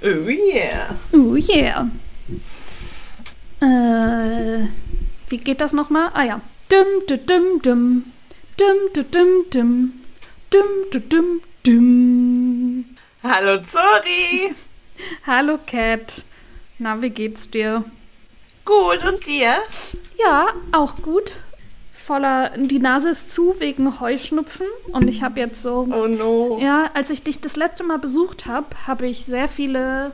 Oh yeah. Oh yeah. Äh, wie geht das nochmal? Ah ja. Dum, dum, dum, dum. Dum, dum, dum, dum. Dum, dum, dum, dum. Hallo Zori. Hallo Cat. Na, wie geht's dir? Gut, und dir? Ja, auch gut. Voller, die Nase ist zu wegen Heuschnupfen und ich habe jetzt so. Oh no. Ja, als ich dich das letzte Mal besucht habe, habe ich sehr viele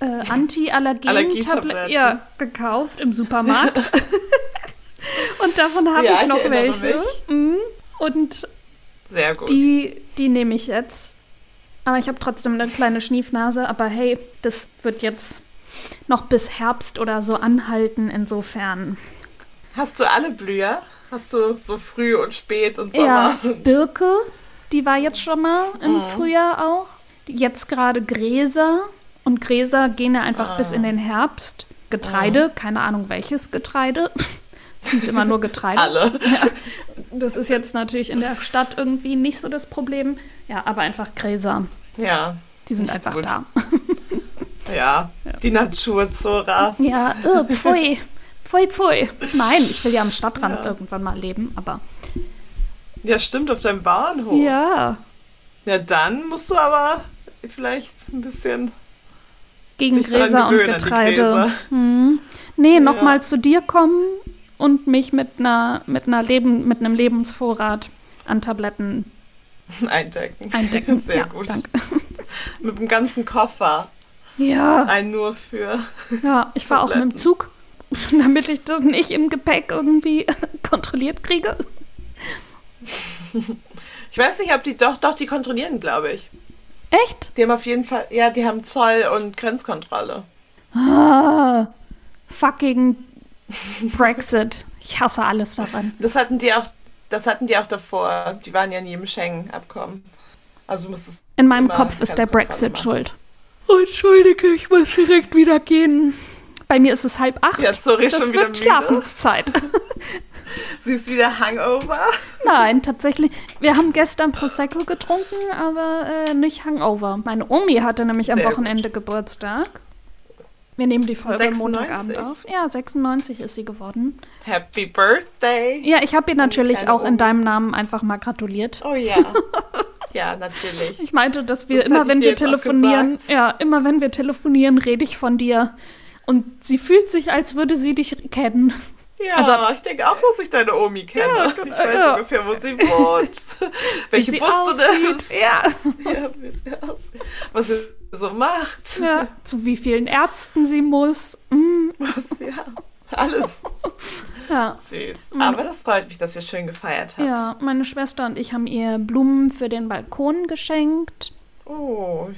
äh, Anti-Allergen-Tabletten ja, gekauft im Supermarkt. und davon habe Ja, ich ich noch erinnere welche. Mhm. Und Sehr gut. die, die nehme ich jetzt. Aber ich habe trotzdem eine kleine Schniefnase. Aber hey, das wird jetzt noch bis Herbst oder so anhalten. Insofern. Hast du alle Blüher? Hast du so früh und spät und Ja, Sommer? Birke, die war jetzt schon mal im Mhm. Frühjahr auch. Jetzt gerade Gräser. Und Gräser gehen ja einfach Ah. bis in den Herbst. Getreide, keine Ahnung welches Getreide. Es hieß immer nur Getreide. Alle. Das ist jetzt natürlich in der Stadt irgendwie nicht so das Problem. Ja, aber einfach Gräser. Ja. Die sind einfach gut. da. Ja. Die Natur, Zora. Ja, oh, pfui. Pfui, pfui. Nein, ich will ja am Stadtrand Ja. irgendwann mal leben, aber. Ja, stimmt, auf deinem Bauernhof. Ja, Ja, dann musst du aber vielleicht ein bisschen gegen Gräser und gewöhnen die Getreide. Gräser. Hm. Nee, nochmal Ja. zu dir kommen und mich mit einer mit einer Leben, mit einem Lebensvorrat an Tabletten eindecken. eindecken. Sehr ja, gut. Danke. Mit dem ganzen Koffer. Ja, Ein nur für. ja, ich war auch mit dem. Zug, damit ich das nicht im Gepäck irgendwie kontrolliert kriege. Ich weiß nicht, ob die doch, doch, die kontrollieren, glaube ich. Echt? Die haben auf jeden Fall, ja, die haben Zoll und Grenzkontrolle. Ah, fucking Brexit. Ich hasse alles daran. Das hatten die auch, das hatten die auch davor. Die waren ja nie im Schengen-Abkommen. Also musstest In meinem Kopf ist der Brexit machen. schuld. Oh, Entschuldige, ich muss direkt wieder gehen. Bei mir ist es halb acht. Ja, sorry, das schon wieder wird müde. Schlafenszeit. Siehst du wieder Hangover? Nein, tatsächlich. Wir haben gestern Prosecco getrunken, aber äh, nicht Hangover. Meine Omi hatte nämlich am Sehr Wochenende Geburtstag. Wir nehmen die Folge 96? Montagabend auf. Ja, 96 ist sie geworden. Happy Birthday! Ja, ich habe ihr natürlich auch in deinem Namen einfach mal gratuliert. Oh ja. Ja, natürlich. Ich meinte, dass wir Das immer, wenn wir telefonieren, ja, immer wenn wir telefonieren, rede ich von dir. Und sie fühlt sich, als würde sie dich kennen. Ja, Also- ich denke auch, dass ich deine Omi kenne. Ja, ich weiß ja. ungefähr, wo sie wohnt. Welche Bus du nimmst. Ja. Ja, wie sie aussieht. Was sie so macht. ja. Zu wie vielen Ärzten sie muss. Mm, Was, ja. Alles ja. süß. Aber das freut mich, dass ihr schön gefeiert habt. Ja, meine Schwester und ich haben ihr Blumen für den Balkon geschenkt. Oh,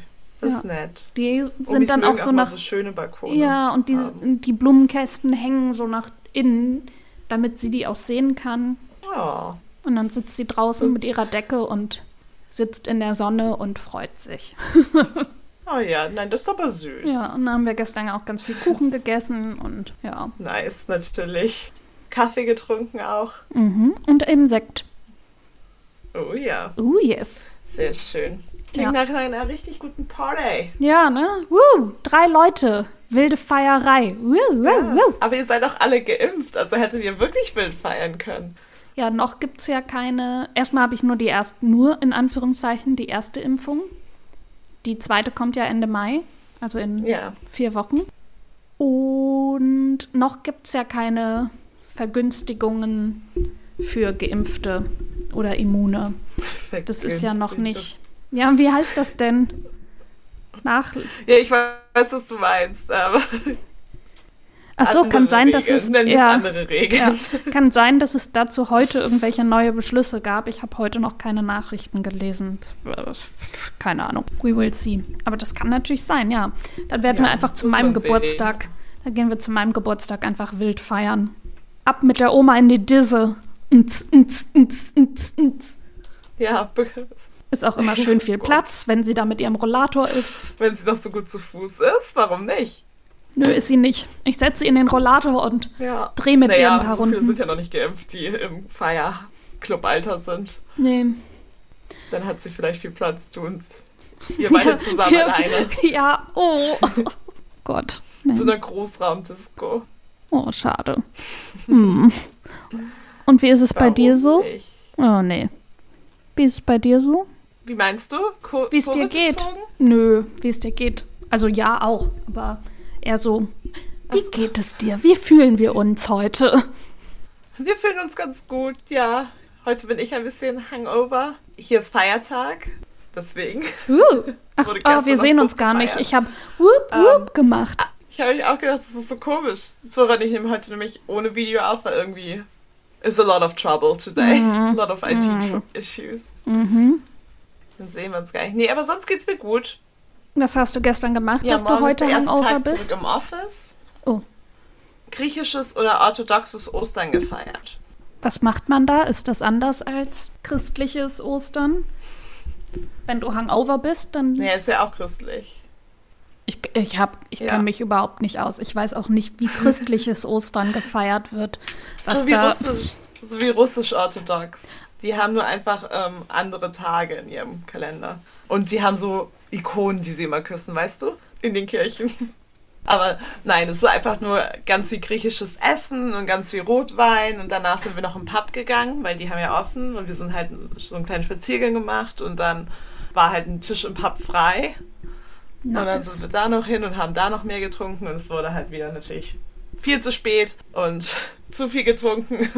das ist Ja. nett. Die Omis sind dann mögen auch so mal nach. so schöne Balkone. Ja, und die, die Blumenkästen hängen so nach innen, damit sie die auch sehen kann. Oh, Und dann sitzt sie draußen mit ihrer Decke und sitzt in der Sonne und freut sich. oh ja, nein, das ist aber süß. Ja, und dann haben wir gestern auch ganz viel Kuchen gegessen und ja. Nice, natürlich. Kaffee getrunken auch. Mhm. Und eben Sekt. Oh ja, Oh yes. sehr schön. Klingt Ja. nach einer richtig guten Party. Ja, ne? Woo, drei Leute. Wilde Feierei. Woo, woo, Ja. woo. Aber ihr seid auch alle geimpft, also hättet ihr wirklich wild feiern können. Ja, noch gibt es ja keine. Erstmal habe ich nur die erste, nur in Anführungszeichen die erste Impfung. Die zweite kommt ja Ende Mai, also in Ja. vier Wochen. Und noch gibt es ja keine Vergünstigungen für Geimpfte oder Immune. Das ist ja noch nicht. Ja, wie heißt das denn? Nach. Ja, ich weiß, was du meinst, aber. Ach so, kann sein, dass Regeln. es. Nenn es Ja, andere Regeln. ja, kann sein, dass es dazu heute irgendwelche neue Beschlüsse gab. Ich habe heute noch keine Nachrichten gelesen. Das, keine Ahnung. We will see. Aber das kann natürlich sein, ja. Dann werden Ja, wir einfach zu meinem man sehen. Geburtstag. Dann gehen wir zu meinem Geburtstag einfach wild feiern. Ab mit der Oma in die Disse. Nz, nz, nz, nz, nz. Ja, Ist auch immer schön viel Gott. Platz, wenn sie da mit ihrem Rollator ist. wenn sie doch so gut zu Fuß ist, warum nicht? Nö, ist sie nicht. Ich setze sie in den Rollator und Ja. Dreh mit ihr naja, ein paar so viele Runden. sind ja noch nicht geimpft, die im Feierclub-Alter sind. nee. Dann hat sie vielleicht viel Platz, tun's. Ihr beide zusammen wir, alleine. Ja, oh. Gott. Nee. So eine Großraumdisco. Oh, schade. Hm. Und wie ist es Warum bei dir so? Nicht? Oh, nee. Wie ist es bei dir so? Wie meinst du? wie es dir geht? Nö, wie es dir geht. Also ja, auch. Aber eher so, wie so. geht es dir? Wie fühlen wir uns heute? Wir fühlen uns ganz gut, ja. Heute bin ich ein bisschen hangover. Hier ist Feiertag, deswegen. Uh. Ach, oh, wir sehen uns gar gefeiert. nicht. Ich habe whoop, whoop um, gemacht. Ich habe mich auch gedacht, das ist so komisch. Zora und ich nehmen heute nämlich ohne Video auf, weil irgendwie is a lot of trouble today. Mhm. a lot of IT mhm. Dann sehen wir uns gar nicht. Nee, aber sonst geht's mir gut. Was hast du gestern gemacht, ja, dass du heute ist der Hangover Tag bist? Zurück im Office. Oh. Griechisches oder orthodoxes Ostern gefeiert. Was macht man da? Ist das anders als christliches Ostern? Wenn du Hangover bist, dann. Nee, ist ja auch christlich. Ich, ich, hab, ich ja. kann mich überhaupt nicht aus. Ich weiß auch nicht, wie christliches Ostern gefeiert wird. so, wie russisch, so wie russisch-orthodox. Die haben nur einfach ähm, andere Tage in ihrem Kalender. Und die haben so Ikonen, die sie immer küssen, weißt du? In den Kirchen. Aber nein, es ist einfach nur ganz viel griechisches Essen und ganz viel Rotwein. Und danach sind wir noch im Pub gegangen, weil die haben ja offen. Und wir sind halt so einen kleinen Spaziergang gemacht. Und dann war halt ein Tisch im Pub frei. Nice. Und dann sind wir da noch hin und haben da noch mehr getrunken. Und es wurde halt wieder natürlich viel zu spät und zu viel getrunken.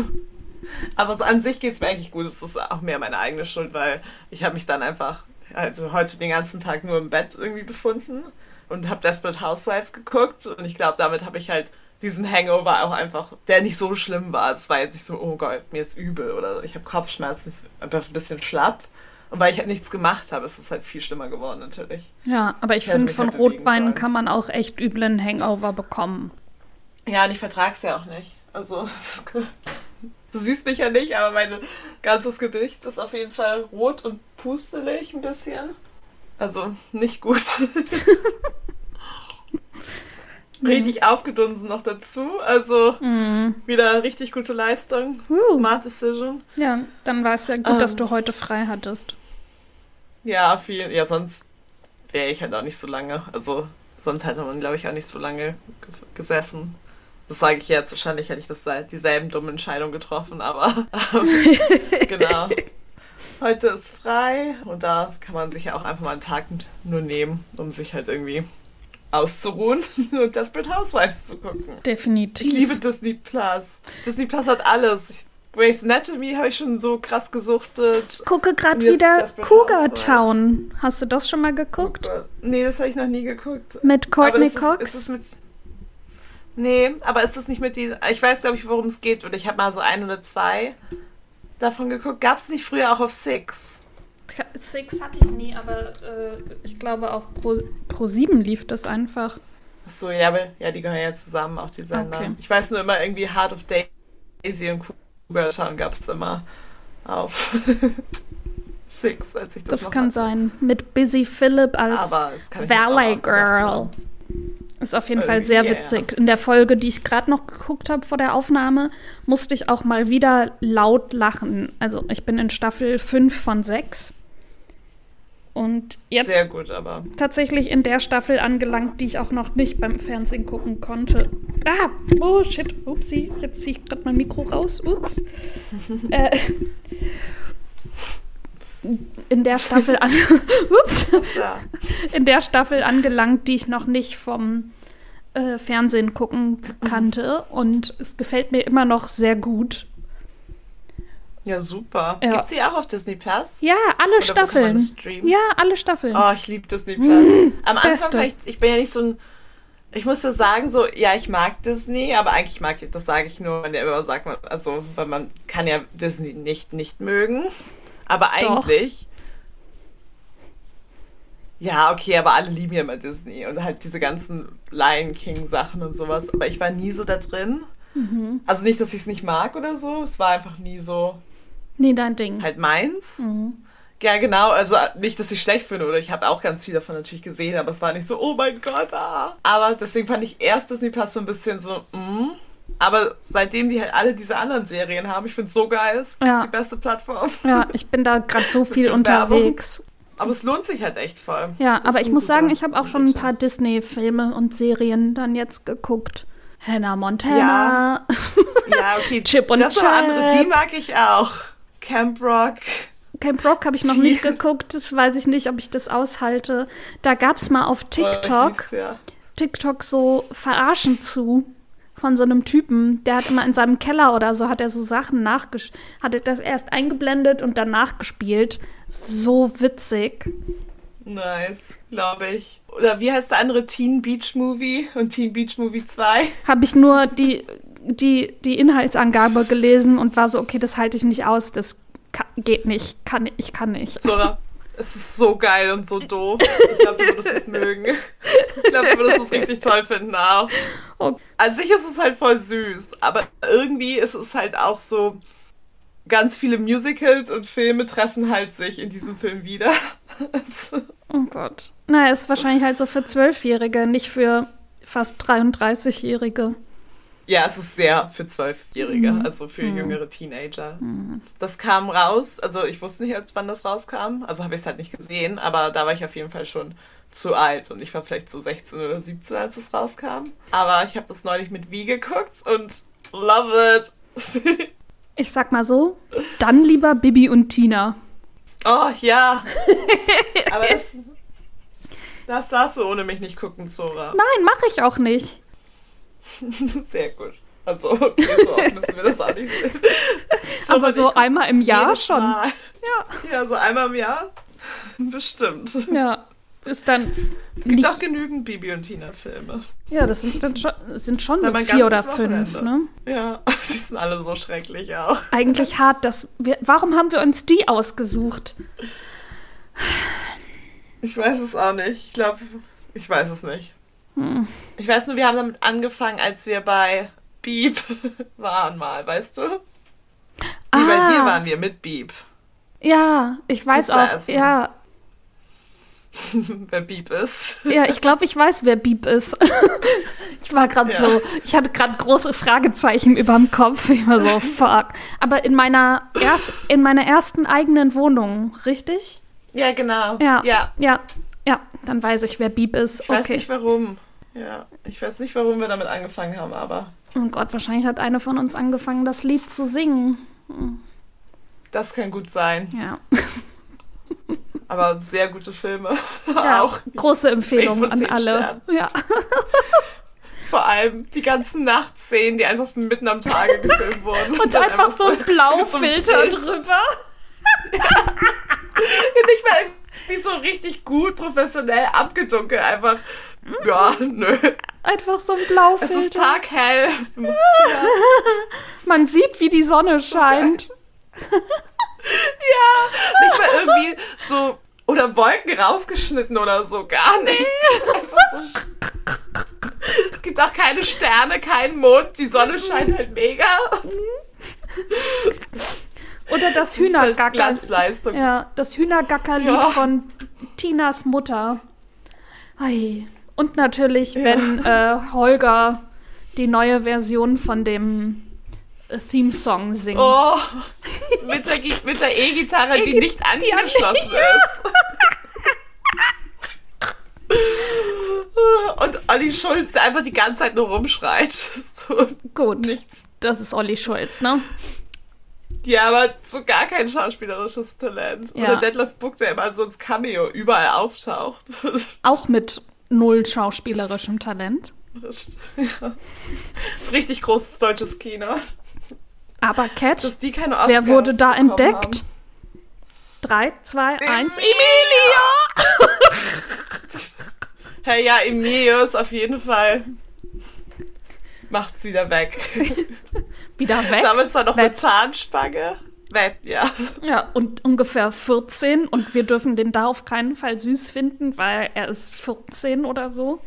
Aber so an sich geht es mir eigentlich gut. Es ist auch mehr meine eigene Schuld, weil ich habe mich dann einfach also heute den ganzen Tag nur im Bett irgendwie befunden und habe Desperate Housewives geguckt und ich glaube, damit habe ich halt diesen Hangover auch einfach, der nicht so schlimm war. Es war jetzt nicht so, oh Gott, mir ist übel oder ich habe Kopfschmerzen, einfach ein bisschen schlapp. Und weil ich halt nichts gemacht habe, ist es halt viel schlimmer geworden natürlich. Ja, aber ich finde, von halt Rotwein kann man auch echt üblen Hangover bekommen. Ja, und ich vertrage es ja auch nicht. Also, du siehst mich ja nicht, aber mein ganzes Gedicht ist auf jeden Fall rot und pustelig ein bisschen. Also, nicht gut. richtig aufgedunsen noch dazu. Also mm. wieder richtig gute Leistung. Uh. Smart Decision. Ja, dann war es ja gut, ähm, dass du heute frei hattest. Ja, viel. Ja, sonst wäre ich halt auch nicht so lange. Also sonst hätte man, glaube ich, auch nicht so lange gesessen. Das sage ich jetzt. Wahrscheinlich hätte ich das dieselben dummen Entscheidungen getroffen, aber ähm, genau. Heute ist frei und da kann man sich ja auch einfach mal einen Tag nur nehmen, um sich halt irgendwie auszuruhen und Desperate Housewives zu gucken. Definitiv. Ich liebe Disney Plus. Disney Plus hat alles. Grey's Anatomy habe ich schon so krass gesuchtet. Gucke gerade wieder Cougar Town. Hast du das schon mal geguckt? Oh nee, das habe ich noch nie geguckt. Mit Courtney Cox? Ist, ist mit, nee, aber ist das nicht mit diesen. Ich weiß, glaube ich, worum es geht. Und ich habe mal so ein oder zwei davon geguckt. Gab es nicht früher auch auf Six? Six hatte ich nie, aber äh, ich glaube auf Pro, Pro 7 lief das einfach. Achso, ja, aber ja, die gehören ja zusammen, auch die Sender. Okay. Ich weiß nur immer irgendwie Heart of Daisy und Cougar Town gab es immer auf Six, als ich das Das kann hatte. sein. Mit Busy Philip als Valley Girl. Ist auf jeden Irgendwie, Fall sehr witzig. Yeah. In der Folge, die ich gerade noch geguckt habe vor der Aufnahme, musste ich auch mal wieder laut lachen. Also ich bin in Staffel 5 von 6. Und jetzt Sehr gut, aber. tatsächlich in der Staffel angelangt, die ich auch noch nicht beim Fernsehen gucken konnte. Ah, oh shit, upsie, jetzt ziehe ich gerade mein Mikro raus. Ups. äh, in der Staffel an Ups. in der Staffel angelangt, die ich noch nicht vom äh, Fernsehen gucken kannte. Und es gefällt mir immer noch sehr gut. Ja, super. Ja. Gibt's die auch auf Disney Plus? Ja, alle Oder Staffeln. Ja, alle Staffeln. Oh, ich liebe Disney Plus. Mm, Am Anfang war ich, ich bin ja nicht so ein ich musste sagen, so, ja, ich mag Disney, aber eigentlich mag ich, das sage ich nur, wenn der immer sagt, also, weil man kann ja Disney nicht nicht mögen. Aber eigentlich. Ja, okay, aber alle lieben ja immer Disney und halt diese ganzen Lion King Sachen und sowas. Aber ich war nie so da drin. Mhm. Also nicht, dass ich es nicht mag oder so. Es war einfach nie so Nee, dein Ding. Halt meins. Mhm. Ja, genau. Also nicht, dass ich schlecht finde oder ich habe auch ganz viel davon natürlich gesehen, aber es war nicht so, oh mein Gott, ah. Aber deswegen fand ich erst Disney Plus so ein bisschen so, mm. Aber seitdem die halt alle diese anderen Serien haben, ich finde es so geil, ist ja. die beste Plattform. Ja, ich bin da gerade so viel unterwegs. Aber es lohnt sich halt echt voll. Ja, das aber ich muss sagen, ich habe auch schon ein paar Disney-Filme und Serien dann jetzt geguckt. Hannah Montana. Ja, ja okay. Chip und das Chap. andere, die mag ich auch. Camp Rock. Camp Rock habe ich noch nicht geguckt. Das weiß ich nicht, ob ich das aushalte. Da gab es mal auf TikTok, oh, ja. TikTok so verarschen zu von so einem Typen, der hat immer in seinem Keller oder so, hat er so Sachen nachgespielt, hatte das erst eingeblendet und dann nachgespielt. So witzig. Nice, glaube ich. Oder wie heißt der andere Teen Beach Movie und Teen Beach Movie 2? Habe ich nur die, die, die Inhaltsangabe gelesen und war so, okay, das halte ich nicht aus, das kann, geht nicht, kann, ich kann nicht. Sora, es ist so geil und so doof. Ich glaube, du würdest es mögen. Ich glaube, du würdest es richtig toll finden auch. Okay. An sich ist es halt voll süß, aber irgendwie ist es halt auch so, ganz viele Musicals und Filme treffen halt sich in diesem Film wieder. oh Gott. Na, ist wahrscheinlich halt so für Zwölfjährige, nicht für fast 33-Jährige. Ja, es ist sehr für Zwölfjährige, mhm. also für mhm. jüngere Teenager. Mhm. Das kam raus, also ich wusste nicht, wann das rauskam, also habe ich es halt nicht gesehen, aber da war ich auf jeden Fall schon zu alt und ich war vielleicht so 16 oder 17, als es rauskam. Aber ich habe das neulich mit Wie geguckt und love it. ich sag mal so, dann lieber Bibi und Tina. Oh ja. aber das, das darfst du ohne mich nicht gucken, Zora. Nein, mache ich auch nicht. Sehr gut. Also, okay, so oft müssen wir das auch nicht sehen. So, Aber so einmal im Jahr schon. Mal. Ja. ja, so einmal im Jahr. Bestimmt. Ja. Ist dann. Es gibt auch genügend Bibi und Tina-Filme. Ja, das sind dann schon, sind schon so vier oder fünf, ne? Ja, sie sind alle so schrecklich auch. Eigentlich hart, dass wir. Warum haben wir uns die ausgesucht? Ich weiß es auch nicht. Ich glaube, ich weiß es nicht. Hm. Ich weiß nur, wir haben damit angefangen, als wir bei Beep waren mal, weißt du? Wie ah. bei dir waren wir mit Beep. Ja, ich weiß Pizza auch, essen. ja. wer Beep ist. Ja, ich glaube, ich weiß, wer Beep ist. ich war gerade ja. so, ich hatte gerade große Fragezeichen über dem Kopf. Ich war so, fuck. Aber in meiner, erst, in meiner ersten eigenen Wohnung, richtig? Ja, genau. Ja, ja, ja, ja, dann weiß ich, wer Beep ist. Ich weiß nicht warum. Ja, ich weiß nicht, warum wir damit angefangen haben, aber. Oh Gott, wahrscheinlich hat eine von uns angefangen, das Lied zu singen. Hm. Das kann gut sein. Ja. aber sehr gute Filme. Ja, auch große Empfehlung an alle. Ja. Vor allem die ganzen Nachtszenen, die einfach mitten am Tage gefilmt wurden. Und, und einfach, einfach so ein Blaufilter drüber. Ja. Nicht mal wie so richtig gut professionell abgedunkelt. Einfach, ja, nö. Einfach so ein Blaufilter. Es ist taghell. Ja. Man sieht, wie die Sonne scheint. ja, nicht mal irgendwie so oder Wolken rausgeschnitten oder so, gar nichts. Einfach so. Es gibt auch keine Sterne, keinen Mond, die Sonne scheint halt mega. Oder das Hühnergacker. Halt ja, das Hühnergackerlied ja. von Tinas Mutter. Ei. Und natürlich, ja. wenn äh, Holger die neue Version von dem äh, Theme-Song singt. Oh, mit der, der E-Gitarre, die nicht angeschlossen die ist. Und Olli Schulz, der einfach die ganze Zeit nur rumschreit. So, Gut. Nichts. Das ist Olli Schulz, ne? Ja, aber so gar kein schauspielerisches Talent. Ja. Oder Detlef Book, der immer so ins Cameo überall auftaucht. Auch mit null schauspielerischem Talent. Das, ja. ist richtig großes deutsches Kino. Aber Cat, wer wurde da entdeckt? Haben. 3, 2, 1, Emilio! hey, ja, Emilio ist auf jeden Fall macht's wieder weg. wieder weg? Damit zwar noch Wett. mit Zahnspange. Wett, ja. Ja, und ungefähr 14 und wir dürfen den da auf keinen Fall süß finden, weil er ist 14 oder so.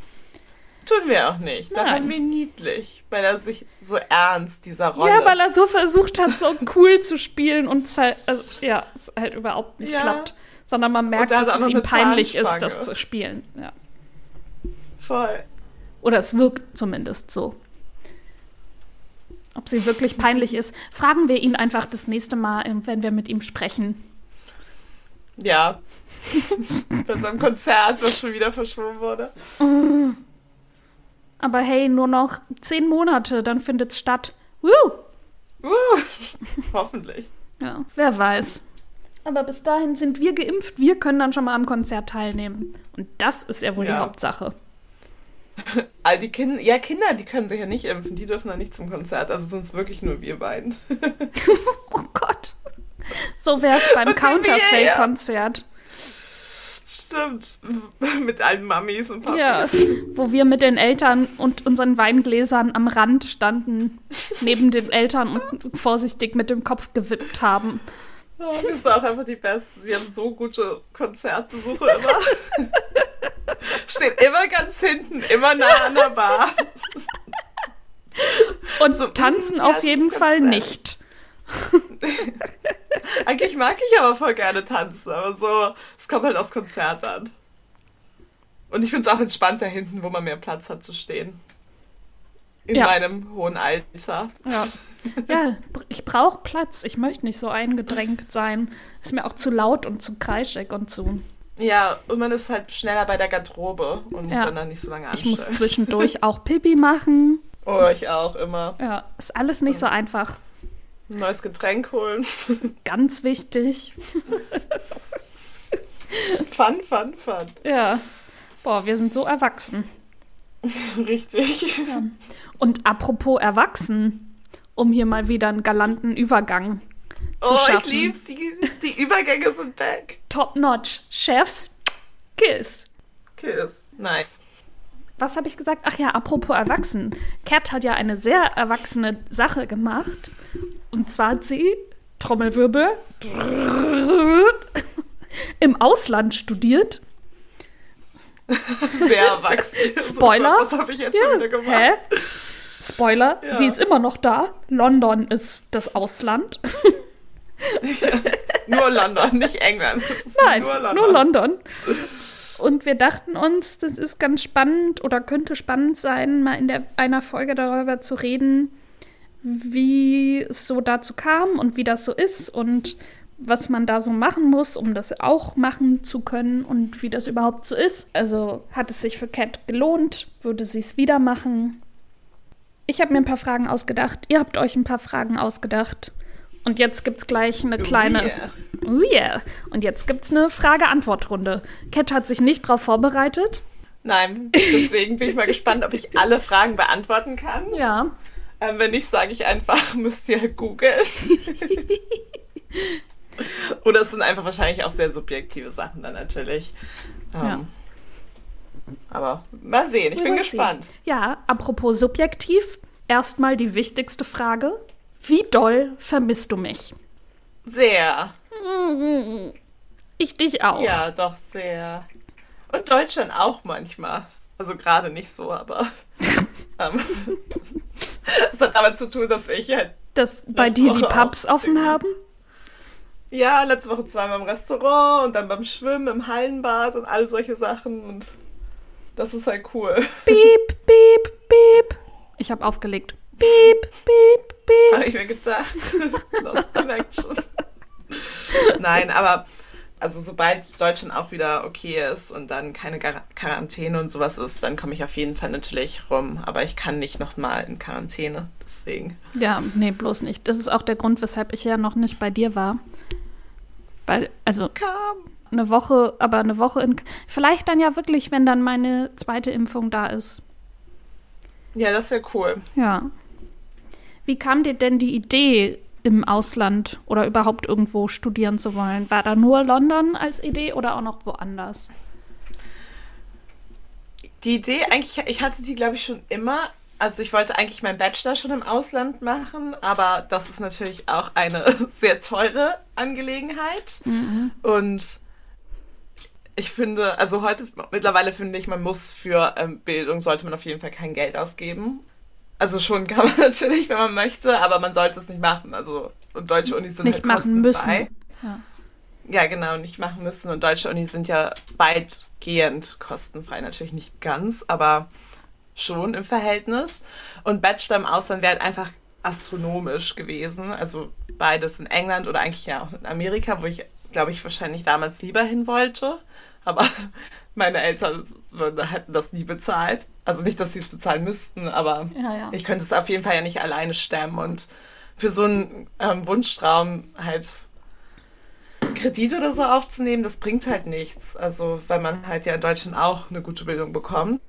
Tun wir auch nicht. Da fanden wir niedlich, weil er sich so ernst dieser Rolle. Ja, weil er so versucht hat, so cool zu spielen und halt, also, ja, es halt überhaupt nicht ja. klappt. Sondern man merkt, dass es ihm peinlich ist, das zu spielen. Ja. Voll. Oder es wirkt zumindest so. Ob sie wirklich peinlich ist, fragen wir ihn einfach das nächste Mal, wenn wir mit ihm sprechen. Ja. Bei seinem Konzert, was schon wieder verschoben wurde. Aber hey, nur noch zehn Monate, dann findet es statt. Woo! Uh, hoffentlich. Ja, wer weiß. Aber bis dahin sind wir geimpft, wir können dann schon mal am Konzert teilnehmen. Und das ist ja wohl ja. die Hauptsache. All die Kinder, ja, Kinder, die können sich ja nicht impfen, die dürfen dann nicht zum Konzert, also sind es wirklich nur wir beiden. oh Gott. So wäre es beim Counterfeit-Konzert. Ja. Stimmt, mit allen Mamis und Papis. Ja, wo wir mit den Eltern und unseren Weingläsern am Rand standen, neben den Eltern und vorsichtig mit dem Kopf gewippt haben. Oh, das ist auch einfach die Besten. Wir haben so gute Konzertbesuche immer. Steht immer ganz hinten, immer nah an der Bar. Und so, tanzen auf jeden Fall nett. nicht. Eigentlich mag ich aber voll gerne tanzen, aber so, es kommt halt aufs Konzert an. Und ich finde es auch entspannter hinten, wo man mehr Platz hat zu stehen. In ja. meinem hohen Alter. Ja, ja ich brauche Platz. Ich möchte nicht so eingedrängt sein. Ist mir auch zu laut und zu kreischig und zu. Ja, und man ist halt schneller bei der Garderobe und muss ja. dann, dann nicht so lange anstellen. Ich muss zwischendurch auch Pipi machen. Oh, ich auch immer. Ja, ist alles nicht so einfach. Ein neues Getränk holen. Ganz wichtig. fun, fun, fun. Ja. Boah, wir sind so erwachsen. Richtig. Ja. Und apropos erwachsen, um hier mal wieder einen galanten Übergang zu oh, schaffen. ich lieb's. Die, die Übergänge sind back. Top notch. Chefs, Kiss. Kiss. Nice was habe ich gesagt? Ach ja, apropos erwachsen. Cat hat ja eine sehr erwachsene Sache gemacht. Und zwar hat sie, Trommelwirbel, im Ausland studiert. Sehr erwachsen. Spoiler. Was habe ich jetzt ja. schon wieder gemacht? Hä? Spoiler, ja. sie ist immer noch da. London ist das Ausland. Nur London, nicht England. Nein, nur London. Nur London. Und wir dachten uns, das ist ganz spannend oder könnte spannend sein, mal in der, einer Folge darüber zu reden, wie es so dazu kam und wie das so ist und was man da so machen muss, um das auch machen zu können und wie das überhaupt so ist. Also hat es sich für Cat gelohnt? Würde sie es wieder machen? Ich habe mir ein paar Fragen ausgedacht. Ihr habt euch ein paar Fragen ausgedacht. Und jetzt gibt es gleich eine oh kleine. Oh yeah. Oh yeah. Und jetzt gibt es eine Frage-Antwort-Runde. Cat hat sich nicht darauf vorbereitet. Nein, deswegen bin ich mal gespannt, ob ich alle Fragen beantworten kann. Ja. Ähm, wenn nicht, sage ich einfach, müsst ihr googeln. Oder es sind einfach wahrscheinlich auch sehr subjektive Sachen dann natürlich. Ähm, ja. Aber mal sehen, ich Wir bin gespannt. Sehen. Ja, apropos subjektiv, erstmal die wichtigste Frage. Wie doll vermisst du mich? Sehr. Ich dich auch. Ja, doch sehr. Und Deutschland auch manchmal. Also gerade nicht so, aber. ähm, das hat damit zu tun, dass ich halt. Dass bei dir Woche die Pubs offen haben? Ja, letzte Woche zweimal im Restaurant und dann beim Schwimmen im Hallenbad und all solche Sachen und das ist halt cool. Piep, piep, piep. Ich habe aufgelegt. Piep, piep, piep. Habe ich mir gedacht. Lost Connection. Nein, aber also sobald Deutschland auch wieder okay ist und dann keine Gar Quarantäne und sowas ist, dann komme ich auf jeden Fall natürlich rum. Aber ich kann nicht nochmal in Quarantäne, deswegen. Ja, nee, bloß nicht. Das ist auch der Grund, weshalb ich ja noch nicht bei dir war. Weil, also. Komm. Eine Woche, aber eine Woche in. Vielleicht dann ja wirklich, wenn dann meine zweite Impfung da ist. Ja, das wäre cool. Ja. Wie kam dir denn die Idee, im Ausland oder überhaupt irgendwo studieren zu wollen? War da nur London als Idee oder auch noch woanders? Die Idee, eigentlich, ich hatte die, glaube ich, schon immer. Also ich wollte eigentlich meinen Bachelor schon im Ausland machen, aber das ist natürlich auch eine sehr teure Angelegenheit. Mhm. Und ich finde, also heute mittlerweile finde ich, man muss für ähm, Bildung sollte man auf jeden Fall kein Geld ausgeben. Also schon kann man natürlich, wenn man möchte, aber man sollte es nicht machen. Also und deutsche Unis sind nicht halt machen kostenfrei. Müssen. Ja. ja, genau, nicht machen müssen. Und deutsche Unis sind ja weitgehend kostenfrei. Natürlich nicht ganz, aber schon im Verhältnis. Und Bachelor im Ausland wäre halt einfach astronomisch gewesen. Also beides in England oder eigentlich ja auch in Amerika, wo ich glaube ich, wahrscheinlich damals lieber hin wollte. Aber meine Eltern hätten das nie bezahlt. Also nicht, dass sie es bezahlen müssten, aber ja, ja. ich könnte es auf jeden Fall ja nicht alleine stemmen. Und für so einen ähm, Wunschtraum halt Kredit oder so aufzunehmen, das bringt halt nichts. Also, weil man halt ja in Deutschland auch eine gute Bildung bekommt.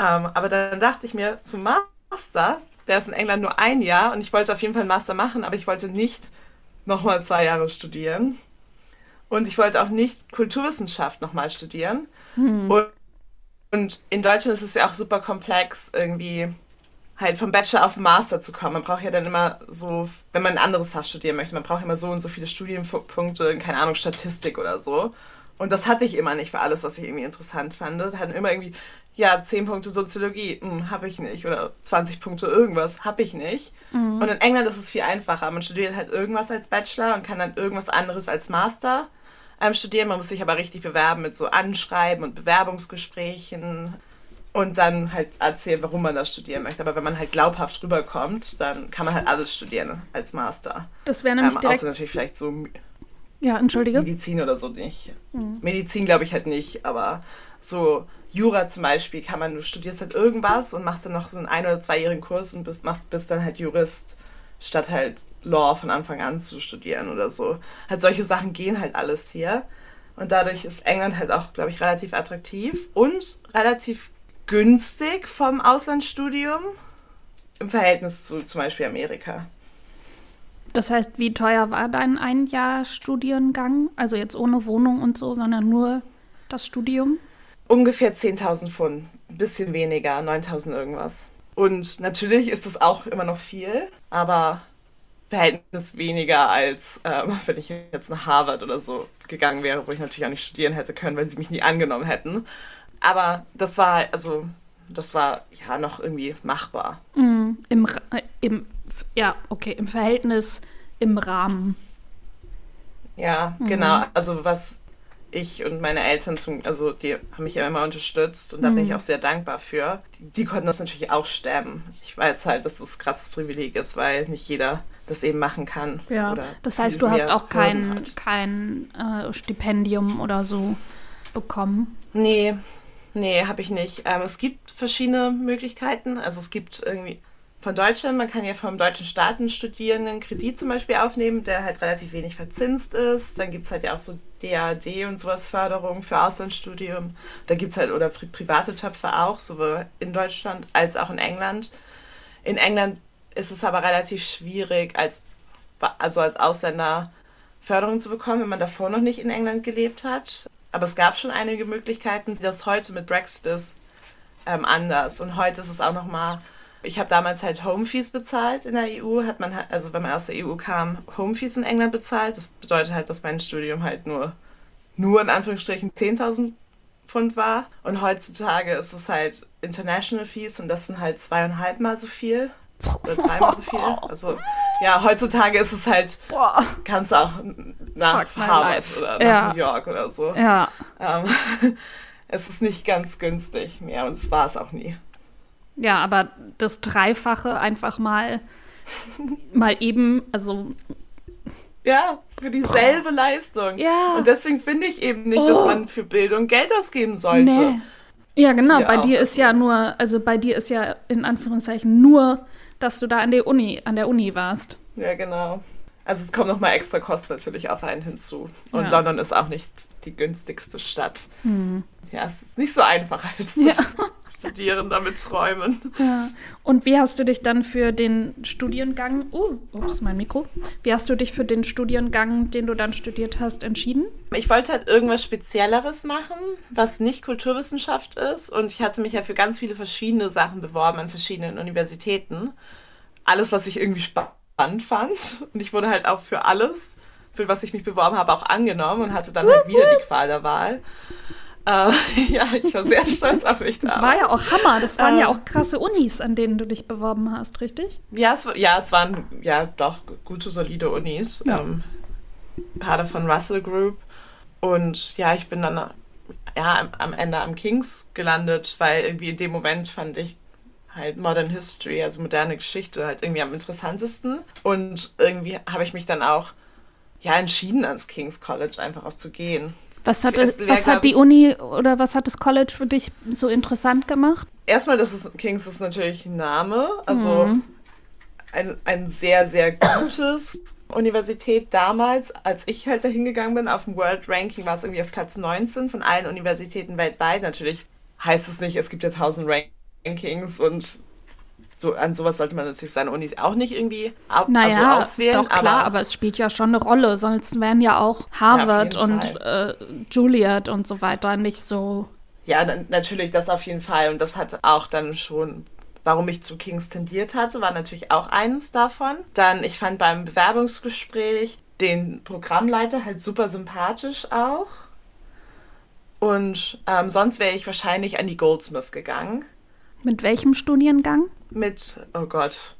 Ähm, aber dann dachte ich mir, zum Master, der ist in England nur ein Jahr und ich wollte auf jeden Fall einen Master machen, aber ich wollte nicht nochmal zwei Jahre studieren. Und ich wollte auch nicht Kulturwissenschaft nochmal studieren. Hm. Und, und in Deutschland ist es ja auch super komplex, irgendwie halt vom Bachelor auf den Master zu kommen. Man braucht ja dann immer so, wenn man ein anderes Fach studieren möchte, man braucht immer so und so viele Studienpunkte, keine Ahnung, Statistik oder so. Und das hatte ich immer nicht für alles, was ich irgendwie interessant fand. Da hatten immer irgendwie, ja, 10 Punkte Soziologie, hm, habe ich nicht. Oder 20 Punkte irgendwas, habe ich nicht. Mhm. Und in England ist es viel einfacher. Man studiert halt irgendwas als Bachelor und kann dann irgendwas anderes als Master ähm, studieren. Man muss sich aber richtig bewerben mit so Anschreiben und Bewerbungsgesprächen und dann halt erzählen, warum man das studieren möchte. Aber wenn man halt glaubhaft rüberkommt, dann kann man halt alles studieren als Master. Das wäre nämlich ähm, direkt... Außer natürlich vielleicht so... Ja, entschuldige. Medizin oder so nicht. Mhm. Medizin glaube ich halt nicht, aber so Jura zum Beispiel kann man, du studierst halt irgendwas und machst dann noch so einen ein- oder zweijährigen Kurs und bist, machst, bist dann halt Jurist, statt halt Law von Anfang an zu studieren oder so. Halt solche Sachen gehen halt alles hier. Und dadurch ist England halt auch, glaube ich, relativ attraktiv und relativ günstig vom Auslandsstudium im Verhältnis zu zum Beispiel Amerika. Das heißt, wie teuer war dein ein Jahr Studiengang? Also jetzt ohne Wohnung und so, sondern nur das Studium? Ungefähr 10.000 Pfund, ein bisschen weniger, 9.000 irgendwas. Und natürlich ist es auch immer noch viel, aber Verhältnis weniger als ähm, wenn ich jetzt nach Harvard oder so gegangen wäre, wo ich natürlich auch nicht studieren hätte können, weil sie mich nie angenommen hätten. Aber das war, also, das war ja noch irgendwie machbar. Mm, im, äh, im, ja, okay, im Verhältnis, im Rahmen. Ja, mhm. genau. Also was ich und meine Eltern, zum, also die haben mich ja immer unterstützt und da mhm. bin ich mhm. auch sehr dankbar für. Die, die, konnten das natürlich auch stemmen. Ich weiß halt, dass das ein krasses Privileg ist, weil nicht jeder das eben machen kann. Ja, das heißt, du hast auch kein, kein äh, Stipendium oder so bekommen? Nee, nee, habe ich nicht. Ähm, es gibt verschiedene Möglichkeiten. Also es gibt irgendwie von Deutschland, man kann ja vom deutschen Staat einen Studierenden Kredit zum Beispiel aufnehmen, der halt relativ wenig verzinst ist. Dann gibt es halt ja auch so DAD und sowas Förderung für Auslandsstudium. Da gibt es halt oder private Töpfe auch, sowohl in Deutschland als auch in England. In England ist es aber relativ schwierig, als, also als Ausländer Förderung zu bekommen, wenn man davor noch nicht in England gelebt hat. Aber es gab schon einige Möglichkeiten. Das heute mit Brexit ist ähm, anders. Und heute ist es auch noch mal ich habe damals halt Homefees bezahlt in der EU. Hat man also wenn man aus der EU kam, Homefees in England bezahlt. Das bedeutet halt, dass mein Studium halt nur, nur in Anführungsstrichen 10.000 Pfund war. Und heutzutage ist es halt International Fees und das sind halt zweieinhalb Mal so viel. Oder dreimal so viel. Also ja, heutzutage ist es halt, Boah. kannst du auch nach Harvard oder nach ja. New York oder so. Ja. Ähm, es ist nicht ganz günstig mehr und es war es auch nie. Ja, aber das Dreifache einfach mal, mal eben, also. Ja, für dieselbe oh. Leistung. Ja. Und deswegen finde ich eben nicht, oh. dass man für Bildung Geld ausgeben sollte. Nee. Ja, genau. Bei dir ist ja nur, also bei dir ist ja in Anführungszeichen nur, dass du da an der Uni, an der Uni warst. Ja, genau. Also es kommen nochmal extra Kosten natürlich auf einen hinzu. Und ja. London ist auch nicht die günstigste Stadt. Hm. Ja, es ist nicht so einfach als ja. Studierender mit Träumen. Ja. Und wie hast du dich dann für den Studiengang, oh, ups, mein Mikro. Wie hast du dich für den Studiengang, den du dann studiert hast, entschieden? Ich wollte halt irgendwas Spezielleres machen, was nicht Kulturwissenschaft ist. Und ich hatte mich ja für ganz viele verschiedene Sachen beworben an verschiedenen Universitäten. Alles, was ich irgendwie spannend spannend fand. Und ich wurde halt auch für alles, für was ich mich beworben habe, auch angenommen und hatte dann halt wieder die Qual der Wahl. Äh, ja, ich war sehr stolz auf mich da. War ja auch Hammer. Das waren ähm, ja auch krasse Unis, an denen du dich beworben hast, richtig? Ja, es, ja, es waren ja doch gute, solide Unis. Ja. Ähm, ein paar davon Russell Group. Und ja, ich bin dann ja, am, am Ende am Kings gelandet, weil irgendwie in dem Moment fand ich halt Modern History, also moderne Geschichte, halt irgendwie am interessantesten. Und irgendwie habe ich mich dann auch ja, entschieden, ans King's College einfach auch zu gehen. Was hat, es, was hat die Uni oder was hat das College für dich so interessant gemacht? Erstmal, das ist, King's ist natürlich ein Name, also mhm. ein, ein sehr, sehr gutes Universität damals, als ich halt da hingegangen bin, auf dem World Ranking war es irgendwie auf Platz 19 von allen Universitäten weltweit. Natürlich heißt es nicht, es gibt ja tausend Rankings und so, an sowas sollte man natürlich seine Uni auch nicht irgendwie ab, naja, also auswählen. Doch, klar, aber, aber, es spielt ja schon eine Rolle, sonst wären ja auch Harvard ja, und äh, Juilliard und so weiter nicht so. Ja, dann, natürlich, das auf jeden Fall. Und das hat auch dann schon warum ich zu Kings tendiert hatte, war natürlich auch eines davon. Dann, ich fand beim Bewerbungsgespräch den Programmleiter halt super sympathisch auch. Und ähm, sonst wäre ich wahrscheinlich an die Goldsmith gegangen. Mit welchem Studiengang? Mit, oh Gott,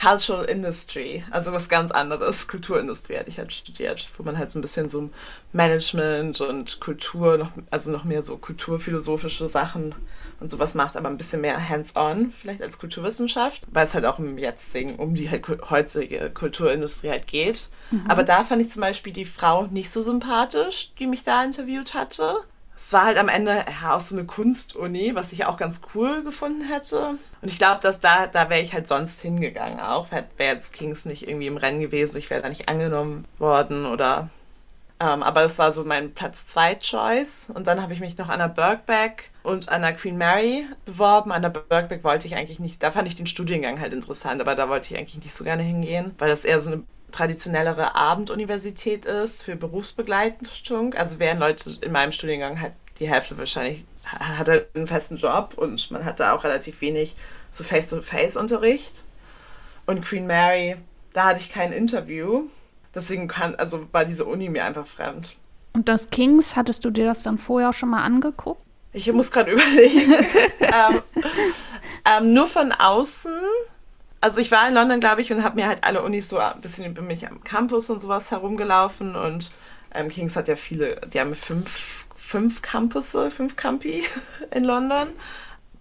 Cultural Industry, also was ganz anderes. Kulturindustrie hatte ich halt studiert, wo man halt so ein bisschen so Management und Kultur, noch, also noch mehr so kulturphilosophische Sachen und sowas macht, aber ein bisschen mehr hands-on vielleicht als Kulturwissenschaft, weil es halt auch im Jetzigen um die halt heutige Kulturindustrie halt geht. Mhm. Aber da fand ich zum Beispiel die Frau nicht so sympathisch, die mich da interviewt hatte es war halt am Ende ja, auch so eine Kunstuni, was ich auch ganz cool gefunden hätte. Und ich glaube, dass da, da wäre ich halt sonst hingegangen auch. Wäre jetzt Kings nicht irgendwie im Rennen gewesen, ich wäre da nicht angenommen worden oder. Ähm, aber es war so mein Platz 2 Choice. Und dann habe ich mich noch an der Birkbeck und an der Queen Mary beworben. An der Birkbeck wollte ich eigentlich nicht, da fand ich den Studiengang halt interessant, aber da wollte ich eigentlich nicht so gerne hingehen, weil das eher so eine traditionellere Abenduniversität ist für Berufsbegleitung. Also wären Leute in meinem Studiengang halt die Hälfte wahrscheinlich hat halt einen festen Job und man hat da auch relativ wenig so Face-to-Face-Unterricht. Und Queen Mary, da hatte ich kein Interview. Deswegen kann, also war diese Uni mir einfach fremd. Und das Kings, hattest du dir das dann vorher schon mal angeguckt? Ich muss gerade überlegen. ähm, ähm, nur von außen also ich war in London, glaube ich, und habe mir halt alle Unis so ein bisschen bin mich am Campus und sowas herumgelaufen und ähm, Kings hat ja viele, die haben fünf, fünf Campusse, fünf Campi in London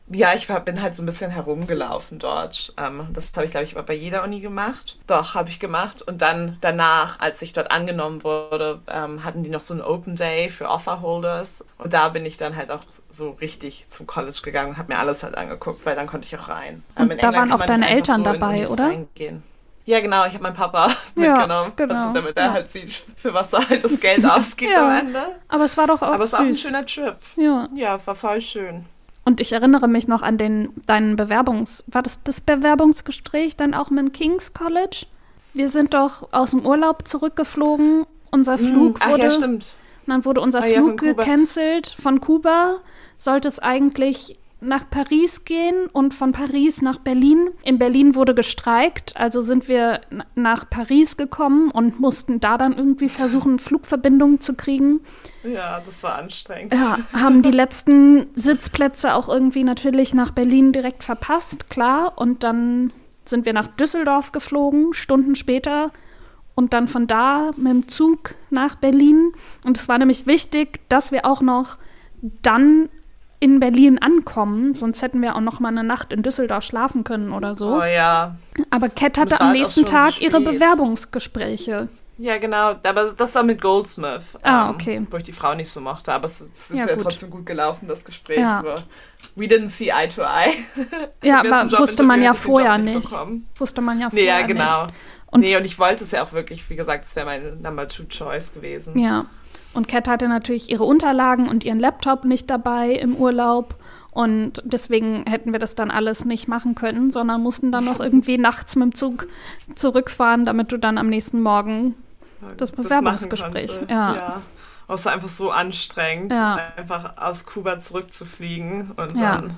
ja, ich war, bin halt so ein bisschen herumgelaufen dort. Ähm, das habe ich, glaube ich, bei jeder Uni gemacht. Doch, habe ich gemacht. Und dann danach, als ich dort angenommen wurde, ähm, hatten die noch so einen Open Day für Offerholders. Und da bin ich dann halt auch so richtig zum College gegangen und habe mir alles halt angeguckt, weil dann konnte ich auch rein. Ähm, und da waren auch deine Eltern so dabei, oder? Reingehen. Ja, genau, ich habe meinen Papa ja, mitgenommen, genau. also, damit er ja. halt sieht, für was er halt das Geld ausgibt ja. am Ende. Aber es war doch auch Aber es war auch ein schöner Trip. Ja. Ja, war voll schön. Und ich erinnere mich noch an den, deinen Bewerbungs... War das das Bewerbungsgespräch dann auch mit dem King's College? Wir sind doch aus dem Urlaub zurückgeflogen. Unser hm, Flug hm, wurde... Ach ja, stimmt. Dann wurde unser ah, Flug ja, gecancelt von Kuba. Sollte es eigentlich nach Paris gehen und von Paris nach Berlin. In Berlin wurde gestreikt, also sind wir nach Paris gekommen und mussten da dann irgendwie versuchen, Flugverbindungen zu kriegen. Ja, das war anstrengend. Ja, haben die letzten Sitzplätze auch irgendwie natürlich nach Berlin direkt verpasst, klar. Und dann sind wir nach Düsseldorf geflogen, Stunden später. Und dann von da mit dem Zug nach Berlin. Und es war nämlich wichtig, dass wir auch noch dann in Berlin ankommen, sonst hätten wir auch noch mal eine Nacht in Düsseldorf schlafen können oder so. Oh ja. Aber Cat hatte am halt nächsten Tag so ihre Bewerbungsgespräche. Ja, genau. Aber das war mit Goldsmith. Ah, ähm, okay. wo ich die Frau nicht so mochte. Aber es, es ist ja, ja trotzdem gut gelaufen, das Gespräch. Ja. Aber we didn't see eye to eye. ja, aber wusste man ja vorher nicht. Bekommen. Wusste man ja vorher nee, ja, genau. nicht. Und nee, und ich wollte es ja auch wirklich, wie gesagt, es wäre meine Number Two Choice gewesen. Ja. Und Cat hatte natürlich ihre Unterlagen und ihren Laptop nicht dabei im Urlaub. Und deswegen hätten wir das dann alles nicht machen können, sondern mussten dann noch irgendwie nachts mit dem Zug zurückfahren, damit du dann am nächsten Morgen das Bewerbungsgespräch. Das ja. ja. Es war einfach so anstrengend, ja. einfach aus Kuba zurückzufliegen und ja. dann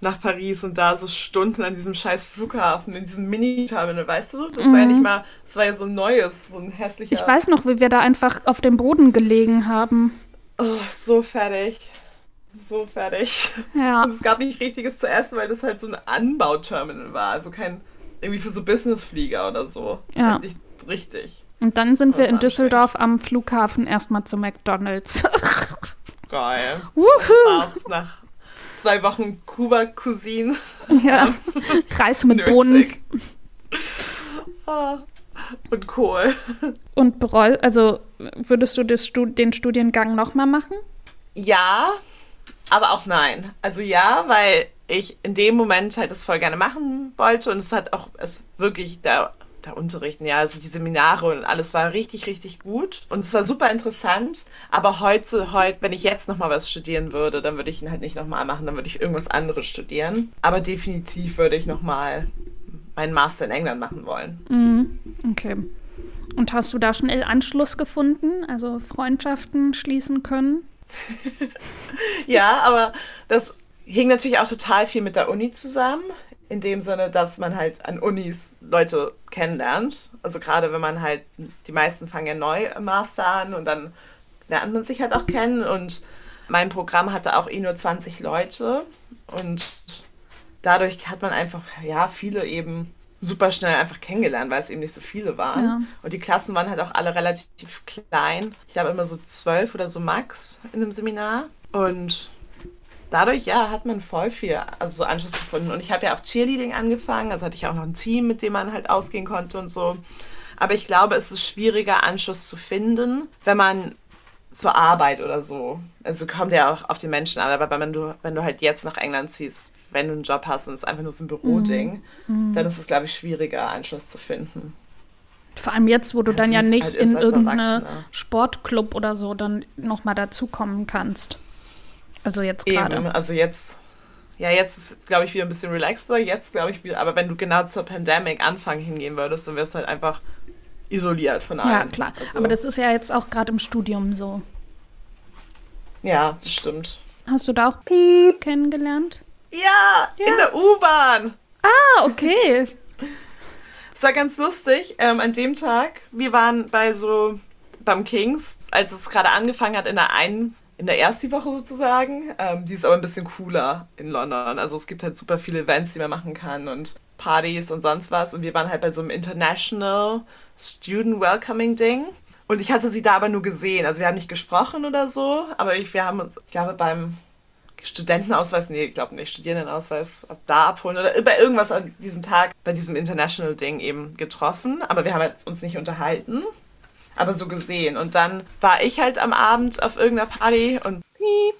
nach Paris und da so Stunden an diesem scheiß Flughafen, in diesem Mini-Terminal, weißt du? Das mhm. war ja nicht mal, das war ja so ein neues, so ein hässlicher. Ich weiß noch, wie wir da einfach auf dem Boden gelegen haben. Oh, so fertig. So fertig. Ja. Und es gab nicht richtiges zu essen, weil das halt so ein Anbauterminal war. Also kein, irgendwie für so Businessflieger oder so. Ja. Halt nicht richtig. Und dann sind wir in Düsseldorf am Flughafen erstmal zu McDonalds. Geil. Wuhu. Auch nach zwei Wochen Kuba-Cuisine. Ja, Reis mit Bohnen. Ah. und Kohl. Und bereu, also würdest du Stud den Studiengang nochmal machen? Ja, aber auch nein. Also ja, weil ich in dem Moment halt das voll gerne machen wollte und es hat auch es wirklich der der Unterrichten, ja, also die Seminare und alles war richtig, richtig gut. Und es war super interessant. Aber heute, heute, wenn ich jetzt nochmal was studieren würde, dann würde ich ihn halt nicht nochmal machen, dann würde ich irgendwas anderes studieren. Aber definitiv würde ich nochmal meinen Master in England machen wollen. Mhm. Okay. Und hast du da schnell Anschluss gefunden, also Freundschaften schließen können? ja, aber das hing natürlich auch total viel mit der Uni zusammen in dem Sinne, dass man halt an Unis Leute kennenlernt. Also gerade wenn man halt, die meisten fangen ja neu im Master an und dann lernt man sich halt auch kennen. Und mein Programm hatte auch eh nur 20 Leute und dadurch hat man einfach, ja, viele eben super schnell einfach kennengelernt, weil es eben nicht so viele waren. Ja. Und die Klassen waren halt auch alle relativ klein. Ich glaube immer so zwölf oder so max in einem Seminar. Und dadurch, ja, hat man voll viel also so Anschluss gefunden. Und ich habe ja auch Cheerleading angefangen, also hatte ich auch noch ein Team, mit dem man halt ausgehen konnte und so. Aber ich glaube, es ist schwieriger, Anschluss zu finden, wenn man zur Arbeit oder so. Also kommt ja auch auf die Menschen an, aber wenn du, wenn du halt jetzt nach England ziehst, wenn du einen Job hast und es ist einfach nur so ein Büroding, mhm. dann ist es, glaube ich, schwieriger, Anschluss zu finden. Vor allem jetzt, wo du also dann ja nicht halt in irgendeinen Sportclub oder so dann nochmal dazukommen kannst. Also jetzt gerade. Also jetzt, ja, jetzt ist, glaube ich, wieder ein bisschen relaxter. Jetzt, glaube ich, wieder, aber wenn du genau zur Pandemic Anfang hingehen würdest, dann wärst du halt einfach isoliert von allem. Ja, klar. Also, aber das ist ja jetzt auch gerade im Studium so. Ja, das stimmt. Hast du da auch Piep kennengelernt? Ja, ja. in der U-Bahn. Ah, okay. Es war ganz lustig. Ähm, an dem Tag, wir waren bei so beim Kings, als es gerade angefangen hat in der einen in der ersten Woche sozusagen. Ähm, die ist aber ein bisschen cooler in London. Also es gibt halt super viele Events, die man machen kann und Partys und sonst was. Und wir waren halt bei so einem International Student Welcoming Ding. Und ich hatte sie da aber nur gesehen. Also wir haben nicht gesprochen oder so, aber ich, wir haben uns, ich glaube, beim Studentenausweis, nee, ich glaube nicht, Studierendenausweis da abholen oder bei irgendwas an diesem Tag, bei diesem International Ding eben getroffen. Aber wir haben jetzt uns nicht unterhalten aber so gesehen. Und dann war ich halt am Abend auf irgendeiner Party und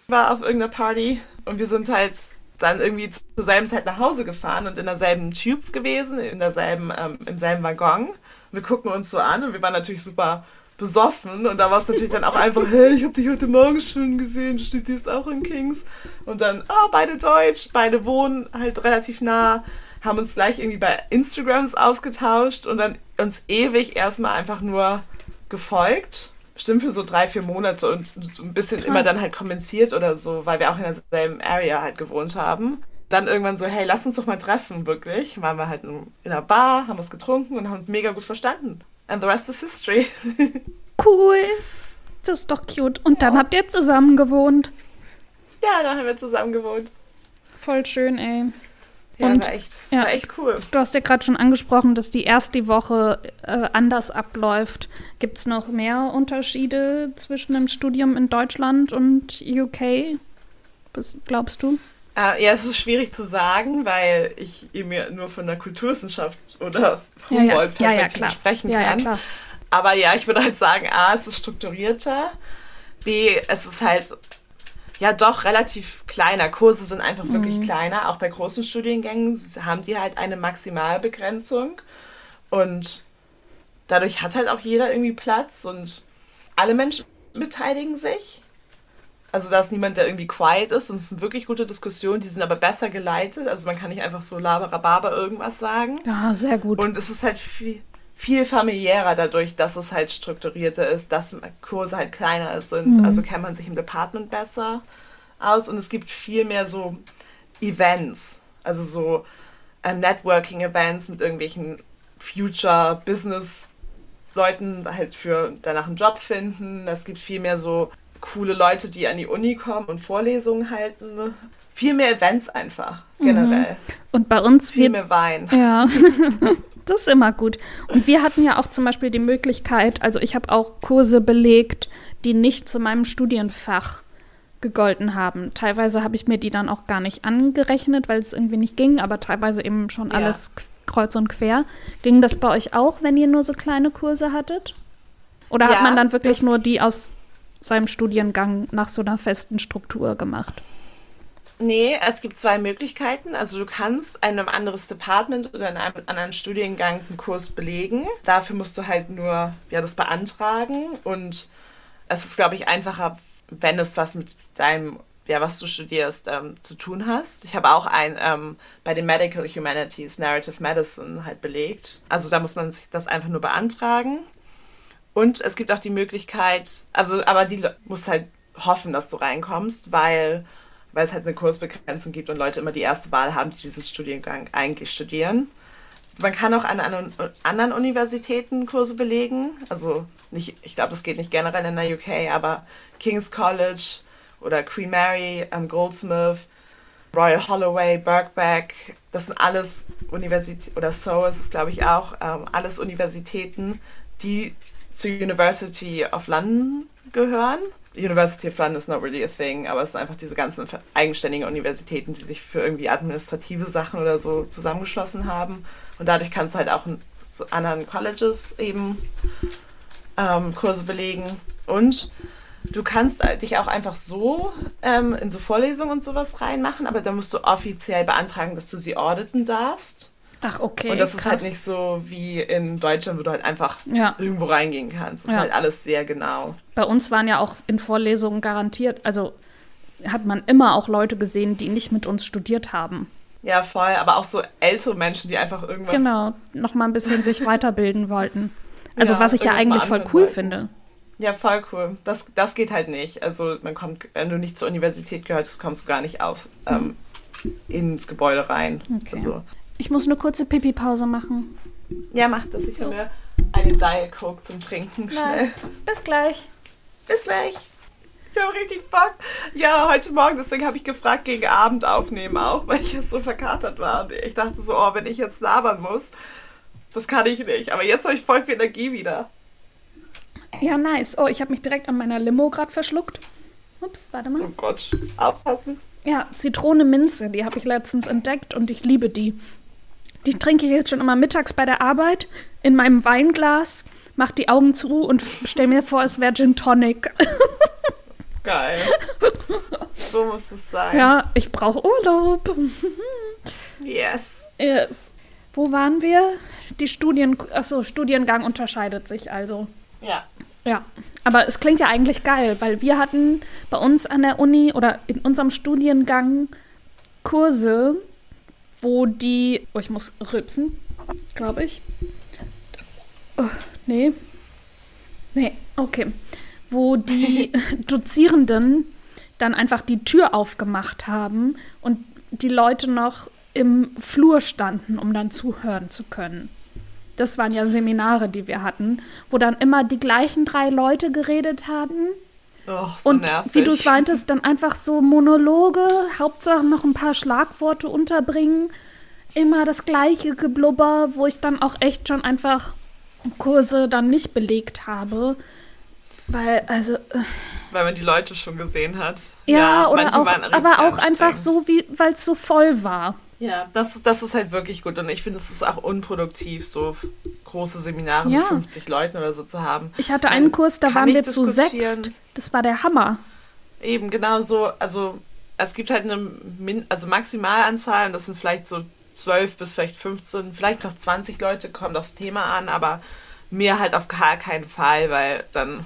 war auf irgendeiner Party und wir sind halt dann irgendwie zur selben Zeit nach Hause gefahren und in derselben Tube gewesen, in derselben, ähm, im selben Waggon. Wir gucken uns so an und wir waren natürlich super besoffen und da war es natürlich dann auch einfach, hey, ich habe dich heute Morgen schon gesehen, du studierst auch in Kings und dann, oh, beide Deutsch, beide wohnen halt relativ nah, haben uns gleich irgendwie bei Instagrams ausgetauscht und dann uns ewig erstmal einfach nur gefolgt. Bestimmt für so drei, vier Monate und so ein bisschen Krass. immer dann halt kommentiert oder so, weil wir auch in derselben Area halt gewohnt haben. Dann irgendwann so, hey, lass uns doch mal treffen, wirklich. Waren wir halt in einer Bar, haben was getrunken und haben mega gut verstanden. And the rest is history. cool. Das ist doch cute. Und ja. dann habt ihr zusammen gewohnt. Ja, dann haben wir zusammen gewohnt. Voll schön, ey. Ja, und, war, echt, ja, war echt cool. Du hast ja gerade schon angesprochen, dass die erste Woche äh, anders abläuft. Gibt es noch mehr Unterschiede zwischen dem Studium in Deutschland und UK? Was glaubst du? Äh, ja, es ist schwierig zu sagen, weil ich eben nur von der Kulturwissenschaft oder Humboldt-Perspektive ja, sprechen kann. Aber ja, ich würde halt sagen, A, es ist strukturierter. B, es ist halt ja doch relativ kleiner. Kurse sind einfach mhm. wirklich kleiner. Auch bei großen Studiengängen haben die halt eine Maximalbegrenzung. Und dadurch hat halt auch jeder irgendwie Platz und alle Menschen beteiligen sich. Also da ist niemand, der irgendwie quiet ist und es sind wirklich gute Diskussionen, die sind aber besser geleitet. Also man kann nicht einfach so laberababa irgendwas sagen. Ja, sehr gut. Und es ist halt viel, viel familiärer dadurch, dass es halt strukturierter ist, dass Kurse halt kleiner sind. Mhm. Also kennt man sich im Department besser aus und es gibt viel mehr so Events, also so äh, Networking-Events mit irgendwelchen Future-Business-Leuten halt für danach einen Job finden. Es gibt viel mehr so coole Leute, die an die Uni kommen und Vorlesungen halten. Viel mehr Events einfach, generell. Mhm. Und bei uns viel mehr Wein. Ja. Das ist immer gut. Und wir hatten ja auch zum Beispiel die Möglichkeit, also ich habe auch Kurse belegt, die nicht zu meinem Studienfach gegolten haben. Teilweise habe ich mir die dann auch gar nicht angerechnet, weil es irgendwie nicht ging, aber teilweise eben schon alles kreuz und quer. Ging das bei euch auch, wenn ihr nur so kleine Kurse hattet? Oder ja, hat man dann wirklich nur die aus seinem Studiengang nach so einer festen Struktur gemacht? Nee, es gibt zwei Möglichkeiten. Also du kannst in einem anderes Department oder in einem anderen Studiengang einen Kurs belegen. Dafür musst du halt nur ja, das beantragen und es ist, glaube ich, einfacher, wenn es was mit deinem, ja, was du studierst, ähm, zu tun hast. Ich habe auch ein ähm, bei den Medical Humanities Narrative Medicine halt belegt. Also da muss man sich das einfach nur beantragen. Und es gibt auch die Möglichkeit, also aber die muss halt hoffen, dass du reinkommst, weil weil es halt eine Kursbegrenzung gibt und Leute immer die erste Wahl haben, die diesen Studiengang eigentlich studieren. Man kann auch an anderen Universitäten Kurse belegen. Also nicht, ich glaube, das geht nicht generell in der UK, aber King's College oder Queen Mary, um, Goldsmith, Royal Holloway, Birkbeck, das sind alles Universitäten, oder SOAS ist glaube ich auch, ähm, alles Universitäten, die zur University of London gehören. University of London is not really a thing, aber es sind einfach diese ganzen eigenständigen Universitäten, die sich für irgendwie administrative Sachen oder so zusammengeschlossen haben. Und dadurch kannst du halt auch in so anderen Colleges eben ähm, Kurse belegen. Und du kannst dich auch einfach so ähm, in so Vorlesungen und sowas reinmachen, aber da musst du offiziell beantragen, dass du sie auditen darfst. Ach, okay. Und das krass. ist halt nicht so wie in Deutschland, wo du halt einfach ja. irgendwo reingehen kannst. Das ja. ist halt alles sehr genau. Bei uns waren ja auch in Vorlesungen garantiert, also hat man immer auch Leute gesehen, die nicht mit uns studiert haben. Ja, voll, aber auch so ältere Menschen, die einfach irgendwas. Genau, noch mal ein bisschen sich weiterbilden wollten. Also, ja, was ich ja eigentlich voll cool wollten. finde. Ja, voll cool. Das, das geht halt nicht. Also, man kommt, wenn du nicht zur Universität gehörst, kommst du gar nicht auf, ähm, ins Gebäude rein. Okay. Also, ich muss eine kurze Pipi-Pause machen. Ja, mach das. Ich hole mir eine Diet Coke zum Trinken. Schnell. Bis gleich. Bis gleich. Ich habe richtig Bock. Ja, heute Morgen, deswegen habe ich gefragt, gegen Abend aufnehmen auch, weil ich ja so verkatert war. Und ich dachte so, oh, wenn ich jetzt labern muss, das kann ich nicht. Aber jetzt habe ich voll viel Energie wieder. Ja, nice. Oh, ich habe mich direkt an meiner Limo gerade verschluckt. Ups, warte mal. Oh Gott, aufpassen. Ja, Zitrone Minze, die habe ich letztens entdeckt und ich liebe die. Die trinke ich jetzt schon immer mittags bei der Arbeit in meinem Weinglas, mach die Augen zu und stell mir vor, es wäre Gin Tonic. Geil. So muss es sein. Ja, ich brauche Urlaub. Yes. Yes. Wo waren wir? Die Studien, achso, Studiengang unterscheidet sich also. Ja. Ja, aber es klingt ja eigentlich geil, weil wir hatten bei uns an der Uni oder in unserem Studiengang Kurse, wo die. Oh, ich muss rülpsen, glaube ich. Oh, nee. Nee, okay. Wo die Dozierenden dann einfach die Tür aufgemacht haben und die Leute noch im Flur standen, um dann zuhören zu können. Das waren ja Seminare, die wir hatten, wo dann immer die gleichen drei Leute geredet haben Oh, so und nervig. wie du es meintest, dann einfach so Monologe, Hauptsache noch ein paar Schlagworte unterbringen. Immer das gleiche Geblubber, wo ich dann auch echt schon einfach Kurse dann nicht belegt habe. Weil, also. Äh, weil man die Leute schon gesehen hat. Ja, ja oder auch, aber auch einfach so, weil es so voll war. Ja, das, das ist halt wirklich gut. Und ich finde, es ist auch unproduktiv, so große Seminare ja. mit 50 Leuten oder so zu haben. Ich hatte einen Kurs, da waren wir zu sechst. Das war der Hammer. Eben, genau so. Also, es gibt halt eine Min also Maximalanzahl und das sind vielleicht so 12 bis vielleicht 15, vielleicht noch 20 Leute, kommt aufs Thema an, aber mehr halt auf gar keinen Fall, weil dann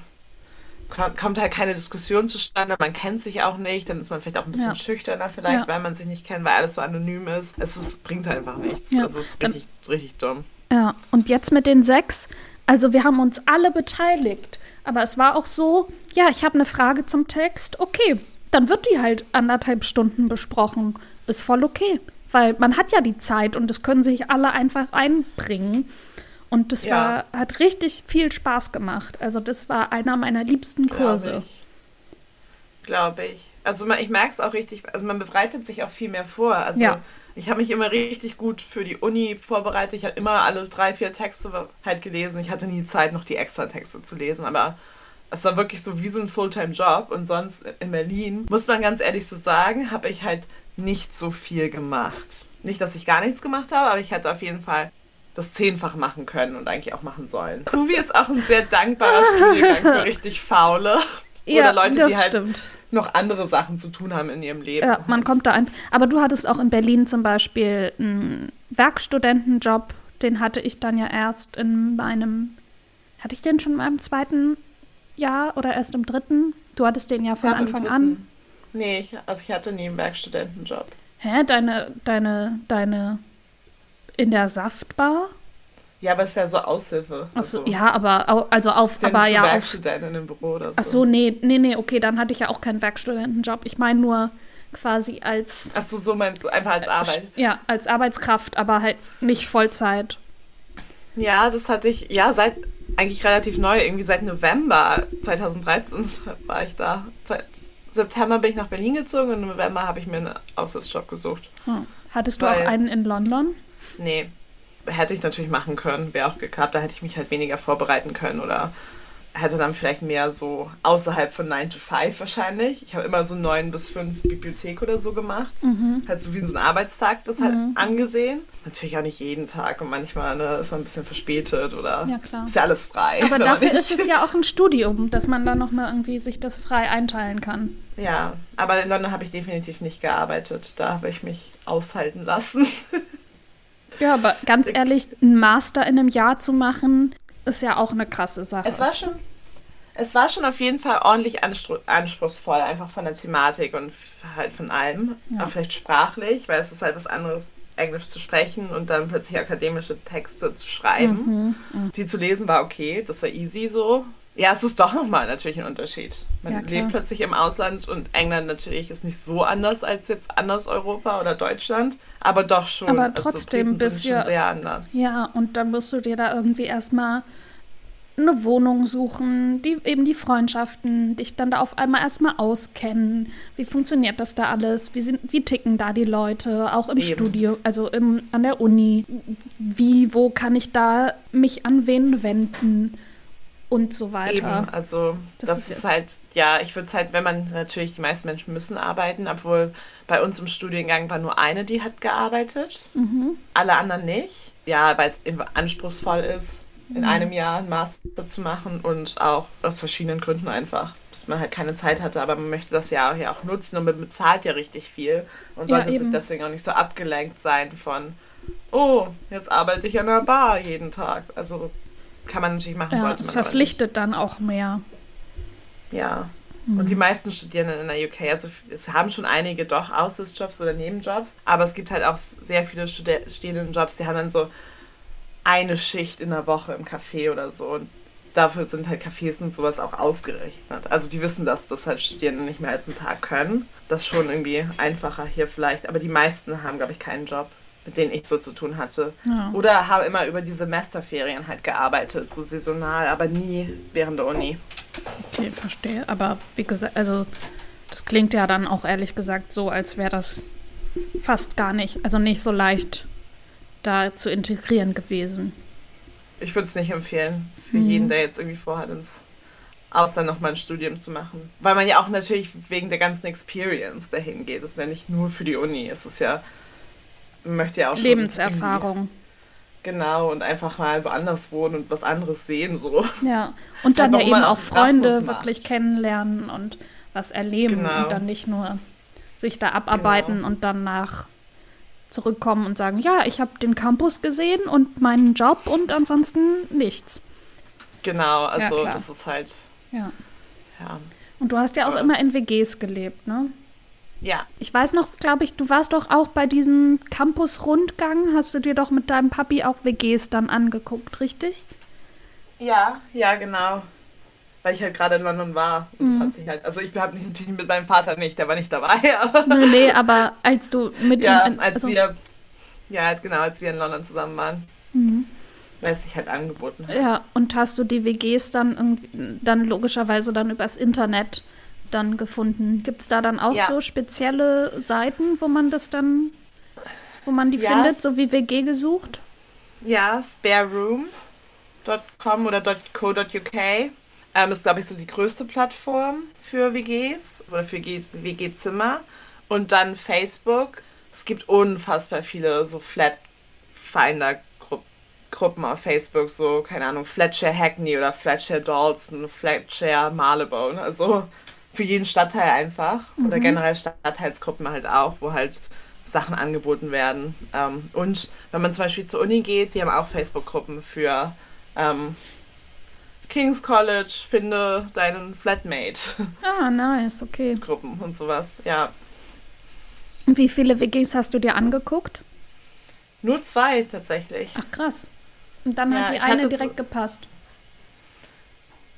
kommt halt keine Diskussion zustande, man kennt sich auch nicht, dann ist man vielleicht auch ein bisschen ja. schüchterner vielleicht, ja. weil man sich nicht kennt, weil alles so anonym ist. Es ist, bringt halt einfach nichts. Ja. Also es ist richtig, richtig dumm. Ja, und jetzt mit den sechs, also wir haben uns alle beteiligt, aber es war auch so, ja, ich habe eine Frage zum Text, okay, dann wird die halt anderthalb Stunden besprochen. Ist voll okay, weil man hat ja die Zeit und das können sich alle einfach einbringen. Und das ja. war, hat richtig viel Spaß gemacht. Also das war einer meiner liebsten Kurse. Glaube ich. Also ich merke es auch richtig, also man bereitet sich auch viel mehr vor. Also ja. ich habe mich immer richtig gut für die Uni vorbereitet. Ich habe immer alle drei, vier Texte halt gelesen. Ich hatte nie Zeit, noch die extra Texte zu lesen, aber Es war wirklich so wie so ein Fulltime-Job. Und sonst in Berlin, muss man ganz ehrlich so sagen, habe ich halt nicht so viel gemacht. Nicht, dass ich gar nichts gemacht habe, aber ich hätte auf jeden Fall das zehnfach machen können und eigentlich auch machen sollen. Kubi ist auch ein sehr dankbarer Studiengang für richtig faule. Ja, Oder Leute, die halt stimmt. noch andere Sachen zu tun haben in ihrem Leben. Ja, man kommt da einfach. Aber du hattest auch in Berlin zum Beispiel einen Werkstudentenjob. Den hatte ich dann ja erst in meinem. Hatte ich den schon in meinem zweiten Jahr oder erst im dritten? Du hattest den ja von ja, Anfang an. Nee, ich, also ich hatte nie einen Werkstudentenjob. Hä? Deine, deine, deine in der Saftbar? Ja, aber es ist ja so Aushilfe. Achso, also. ja, aber also auf, ist ja aber nicht ja Werkstudentin im Büro oder so. Achso, nee, nee, nee, okay, dann hatte ich ja auch keinen Werkstudentenjob. Ich meine nur quasi als. Achso, so meinst du einfach als Arbeit? Ja, als Arbeitskraft, aber halt nicht Vollzeit. Ja, das hatte ich, ja, seit eigentlich relativ neu, irgendwie seit November 2013 war ich da. Seit September bin ich nach Berlin gezogen und im November habe ich mir einen Aushilfsjob gesucht. Hm. Hattest du Weil, auch einen in London? Nee. Hätte ich natürlich machen können, wäre auch geklappt. Da hätte ich mich halt weniger vorbereiten können oder hätte dann vielleicht mehr so außerhalb von 9 to 5 wahrscheinlich. Ich habe immer so 9 bis 5 Bibliothek oder so gemacht. Mhm. Halt so wie so ein Arbeitstag das halt mhm. angesehen. Natürlich auch nicht jeden Tag und manchmal ne, ist man ein bisschen verspätet oder ja, klar. ist ja alles frei. Aber dafür ist es ja auch ein Studium, dass man dann nochmal irgendwie sich das frei einteilen kann. Ja, aber in London habe ich definitiv nicht gearbeitet. Da habe ich mich aushalten lassen. Ja, aber ganz ehrlich, einen Master in einem Jahr zu machen, ist ja auch eine krasse Sache. Es war schon, es war schon auf jeden Fall ordentlich anspruchsvoll, einfach von der Thematik und halt von allem. Ja. Auch vielleicht sprachlich, weil es ist halt was anderes, Englisch zu sprechen und dann plötzlich akademische Texte zu schreiben. Mhm, mh. Die zu lesen war okay, das war easy so. Ja, es ist doch nochmal natürlich ein Unterschied. Man ja, lebt plötzlich im Ausland und England natürlich ist nicht so anders als jetzt anders Europa oder Deutschland, aber doch schon. Aber also trotzdem also, bist schon sehr anders. Ja, und dann musst du dir da irgendwie erstmal eine Wohnung suchen, die eben die Freundschaften, dich dann da auf einmal erstmal auskennen. Wie funktioniert das da alles? Wie, sind, wie ticken da die Leute? Auch im eben. Studio, also im, an der Uni. Wie, wo kann ich da mich an wen wenden? Und so weiter. Eben, also das, das ist, ist halt, ja, ich würde es halt, wenn man natürlich, die meisten Menschen müssen arbeiten, obwohl bei uns im Studiengang war nur eine, die hat gearbeitet, mhm. alle anderen nicht. Ja, weil es anspruchsvoll ist, in mhm. einem Jahr ein Master zu machen und auch aus verschiedenen Gründen einfach, dass man halt keine Zeit hatte, aber man möchte das ja auch nutzen und man bezahlt ja richtig viel und sollte ja, sich deswegen auch nicht so abgelenkt sein von, oh, jetzt arbeite ich an einer Bar jeden Tag. Also kann man natürlich machen, ja, sollte man. Es verpflichtet dann auch mehr. Ja. Mhm. Und die meisten Studierenden in der UK, also es haben schon einige doch Aushilfsjobs oder Nebenjobs, aber es gibt halt auch sehr viele Studierendenjobs, die haben dann so eine Schicht in der Woche im Café oder so. Und dafür sind halt Cafés und sowas auch ausgerechnet. Also die wissen, dass das halt Studierende nicht mehr als einen Tag können. Das ist schon irgendwie einfacher hier vielleicht. Aber die meisten haben, glaube ich, keinen Job mit denen ich so zu tun hatte. Ja. Oder habe immer über die Semesterferien halt gearbeitet, so saisonal, aber nie während der Uni. Okay, verstehe. Aber wie gesagt, also das klingt ja dann auch ehrlich gesagt so, als wäre das fast gar nicht, also nicht so leicht da zu integrieren gewesen. Ich würde es nicht empfehlen für mhm. jeden, der jetzt irgendwie vorhat, ins Ausland nochmal ein Studium zu machen. Weil man ja auch natürlich wegen der ganzen Experience dahin geht. Es ist ja nicht nur für die Uni, es ist ja möchte ja auch schon Lebenserfahrung. Genau, und einfach mal woanders wohnen und was anderes sehen, so. Ja, und dann ja eben auch Freunde wirklich kennenlernen und was erleben genau. und dann nicht nur sich da abarbeiten genau. und danach zurückkommen und sagen, ja, ich habe den Campus gesehen und meinen Job und ansonsten nichts. Genau, also ja, das ist halt. Ja. ja. Und du hast ja auch Aber immer in WGs gelebt, ne? Ja. Ich weiß noch, glaube ich, du warst doch auch bei diesem Campus-Rundgang, hast du dir doch mit deinem Papi auch WGs dann angeguckt, richtig? Ja, ja, genau. Weil ich halt gerade in London war. Und mhm. das hat sich halt, also ich habe natürlich mit meinem Vater nicht, der war nicht dabei. Aber nee, nee, aber als du mit ja, ihm. Ja, als also wir, ja, genau, als wir in London zusammen waren. Mhm. Weil es sich halt angeboten hat. Ja, und hast du die WGs dann irgendwie, dann logischerweise dann übers Internet dann gefunden. Gibt es da dann auch ja. so spezielle Seiten, wo man das dann, wo man die ja, findet, so wie WG gesucht? Ja, spareroom.com oder .co.uk. Ähm, ist, glaube ich, so die größte Plattform für WGs oder für WG-Zimmer. Und dann Facebook. Es gibt unfassbar viele so Flat-Finder-Gruppen auf Facebook, so, keine Ahnung, Flatshare Hackney oder Flatshare Dalston, Flatshare Marylebone. Also für jeden Stadtteil einfach. Mhm. Oder generell Stadtteilsgruppen halt auch, wo halt Sachen angeboten werden. Ähm, und wenn man zum Beispiel zur Uni geht, die haben auch Facebook-Gruppen für ähm, King's College, finde deinen Flatmate. Ah, nice, okay. Gruppen und sowas, ja. Wie viele WGs hast du dir angeguckt? Nur zwei tatsächlich. Ach krass. Und dann ja, hat die eine direkt gepasst.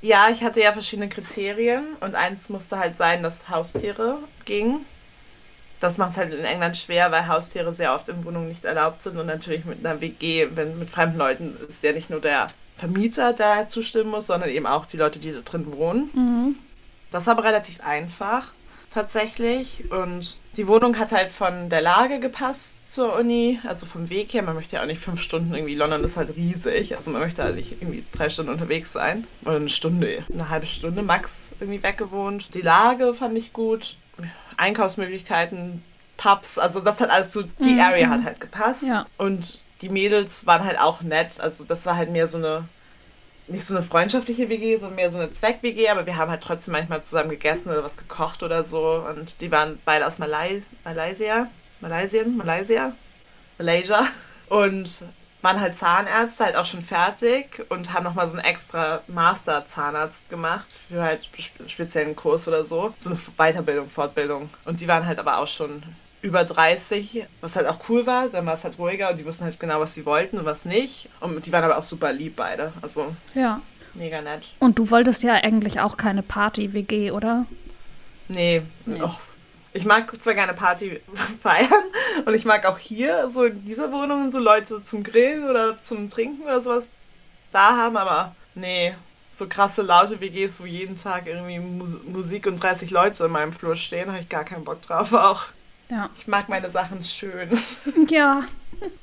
Ja, ich hatte ja verschiedene Kriterien und eins musste halt sein, dass Haustiere gingen. Das macht es halt in England schwer, weil Haustiere sehr oft in Wohnungen nicht erlaubt sind und natürlich mit einer WG, wenn mit fremden Leuten ist ja nicht nur der Vermieter, der zustimmen muss, sondern eben auch die Leute, die da drin wohnen. Mhm. Das war aber relativ einfach tatsächlich. Und die Wohnung hat halt von der Lage gepasst zur Uni, also vom Weg her. Man möchte ja auch nicht fünf Stunden irgendwie, London ist halt riesig. Also man möchte halt nicht irgendwie drei Stunden unterwegs sein. Oder eine Stunde, eine halbe Stunde max irgendwie weggewohnt. Die Lage fand ich gut. Einkaufsmöglichkeiten, Pubs, also das hat alles so, die mhm. Area hat halt gepasst. Ja. Und die Mädels waren halt auch nett. Also das war halt mehr so eine, nicht so eine freundschaftliche WG, sondern mehr so eine Zweck-WG, aber wir haben halt trotzdem manchmal zusammen gegessen oder was gekocht oder so. Und die waren beide aus Malai Malaysia, Malaysien, Malaysia, Malaysia. Und waren halt Zahnärzte, halt auch schon fertig und haben nochmal so einen extra Master-Zahnarzt gemacht für halt speziellen Kurs oder so. So eine Weiterbildung, Fortbildung. Und die waren halt aber auch schon über 30, was halt auch cool war. Dann war es halt ruhiger und die wussten halt genau, was sie wollten und was nicht. Und die waren aber auch super lieb beide. Also ja. mega nett. Und du wolltest ja eigentlich auch keine Party-WG, oder? Nee. nee. Och, ich mag zwar gerne Party feiern und ich mag auch hier, so in dieser Wohnung, so Leute zum Grillen oder zum Trinken oder sowas da haben, aber nee, so krasse laute WGs, wo jeden Tag irgendwie Musik und 30 Leute in meinem Flur stehen, habe ich gar keinen Bock drauf auch. Ja. Ich mag meine Sachen schön. Ja.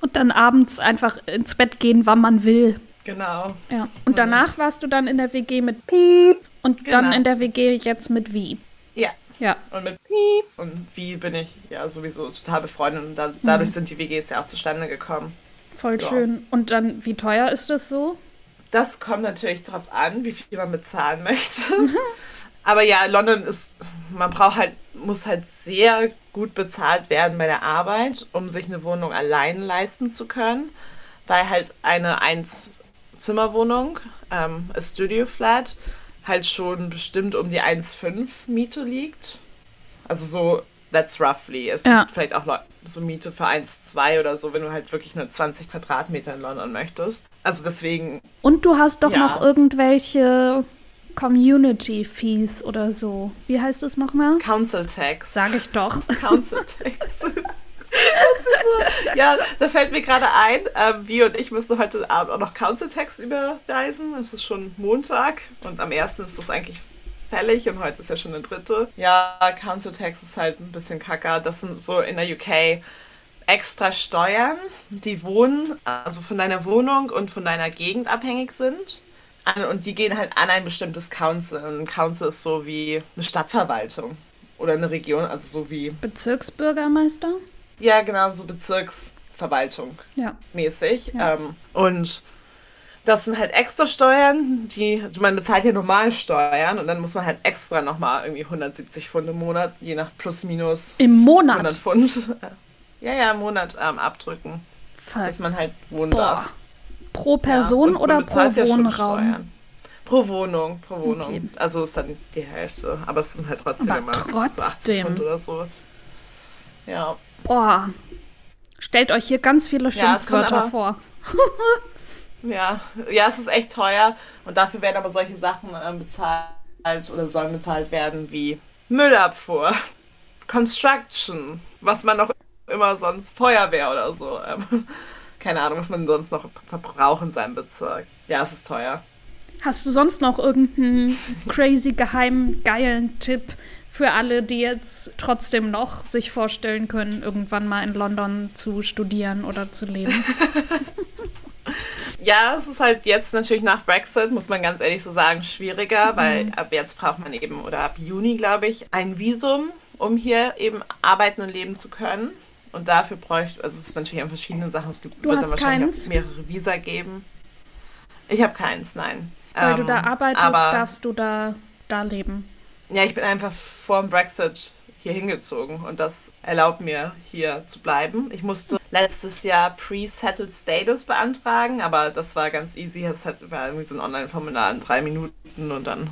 Und dann abends einfach ins Bett gehen, wann man will. Genau. Ja. Und danach warst du dann in der WG mit Piep und genau. dann in der WG jetzt mit Wie. Ja. Ja. Und mit Piep und Wie bin ich ja sowieso total befreundet und da, dadurch mhm. sind die WGs ja auch zustande gekommen. Voll ja. schön. Und dann, wie teuer ist das so? Das kommt natürlich darauf an, wie viel man bezahlen möchte. Aber ja, London ist, man braucht halt, muss halt sehr gut bezahlt werden bei der Arbeit, um sich eine Wohnung allein leisten zu können, weil halt eine Einzimmerwohnung, ähm, a Studio Flat, halt schon bestimmt um die 1,5 Miete liegt. Also so, that's roughly. Es ja. gibt vielleicht auch so Miete für 1,2 oder so, wenn du halt wirklich nur 20 Quadratmeter in London möchtest. Also deswegen. Und du hast doch ja. noch irgendwelche Community Fees oder so. Wie heißt das nochmal? Council Tax. Sag ich doch. Council Tax. so, ja, da fällt mir gerade ein, ähm, wir und ich müssen heute Abend auch noch Council Tax überweisen. Es ist schon Montag und am ersten ist das eigentlich fällig und heute ist ja schon der dritte. Ja, Council Tax ist halt ein bisschen kacker. Das sind so in der UK extra Steuern, die wohnen, also von deiner Wohnung und von deiner Gegend abhängig sind an und die gehen halt an ein bestimmtes Council. Und ein Council ist so wie eine Stadtverwaltung oder eine Region, also so wie. Bezirksbürgermeister? Ja, genau, so Bezirksverwaltung ja. mäßig. Ja. Ähm, und das sind halt extra Steuern, die, also man bezahlt ja normal Steuern und dann muss man halt extra nochmal irgendwie 170 Pfund im Monat, je nach plus minus. Im Monat? 100 Pfund. ja, ja, im Monat ähm, abdrücken. Fuck. Dass man halt wohnen Boah. darf. Pro Person ja, oder pro ja Wohnraum? Pro Wohnung, pro Wohnung. Okay. Also ist dann die Hälfte, aber es sind halt trotzdem aber immer trotzdem. So oder sowas. Ja. Boah. Stellt euch hier ganz viele Schimpfwörter ja, vor. ja, ja, es ist echt teuer und dafür werden aber solche Sachen äh, bezahlt oder sollen bezahlt werden wie Müllabfuhr, Construction, was man noch immer sonst Feuerwehr oder so. Ähm, keine Ahnung, was man sonst noch verbraucht in seinem Bezirk. Ja, es ist teuer. Hast du sonst noch irgendeinen crazy, geheimen, geilen Tipp für alle, die jetzt trotzdem noch sich vorstellen können, irgendwann mal in London zu studieren oder zu leben? Ja, es ist halt jetzt natürlich nach Brexit, muss man ganz ehrlich so sagen, schwieriger, mhm. weil ab jetzt braucht man eben, oder ab Juni, glaube ich, ein Visum, um hier eben arbeiten und leben zu können. Und dafür bräuchte, also es ist natürlich an verschiedenen Sachen, es gibt, wird dann wahrscheinlich mehrere Visa geben. Ich habe keins, nein. Weil ähm, du da arbeitest, aber, darfst du da, da leben. Ja, ich bin einfach vor dem Brexit hier hingezogen und das erlaubt mir hier zu bleiben. Ich musste letztes Jahr Pre-Settled Status beantragen, aber das war ganz easy. Es war irgendwie so ein Online-Formular in drei Minuten und dann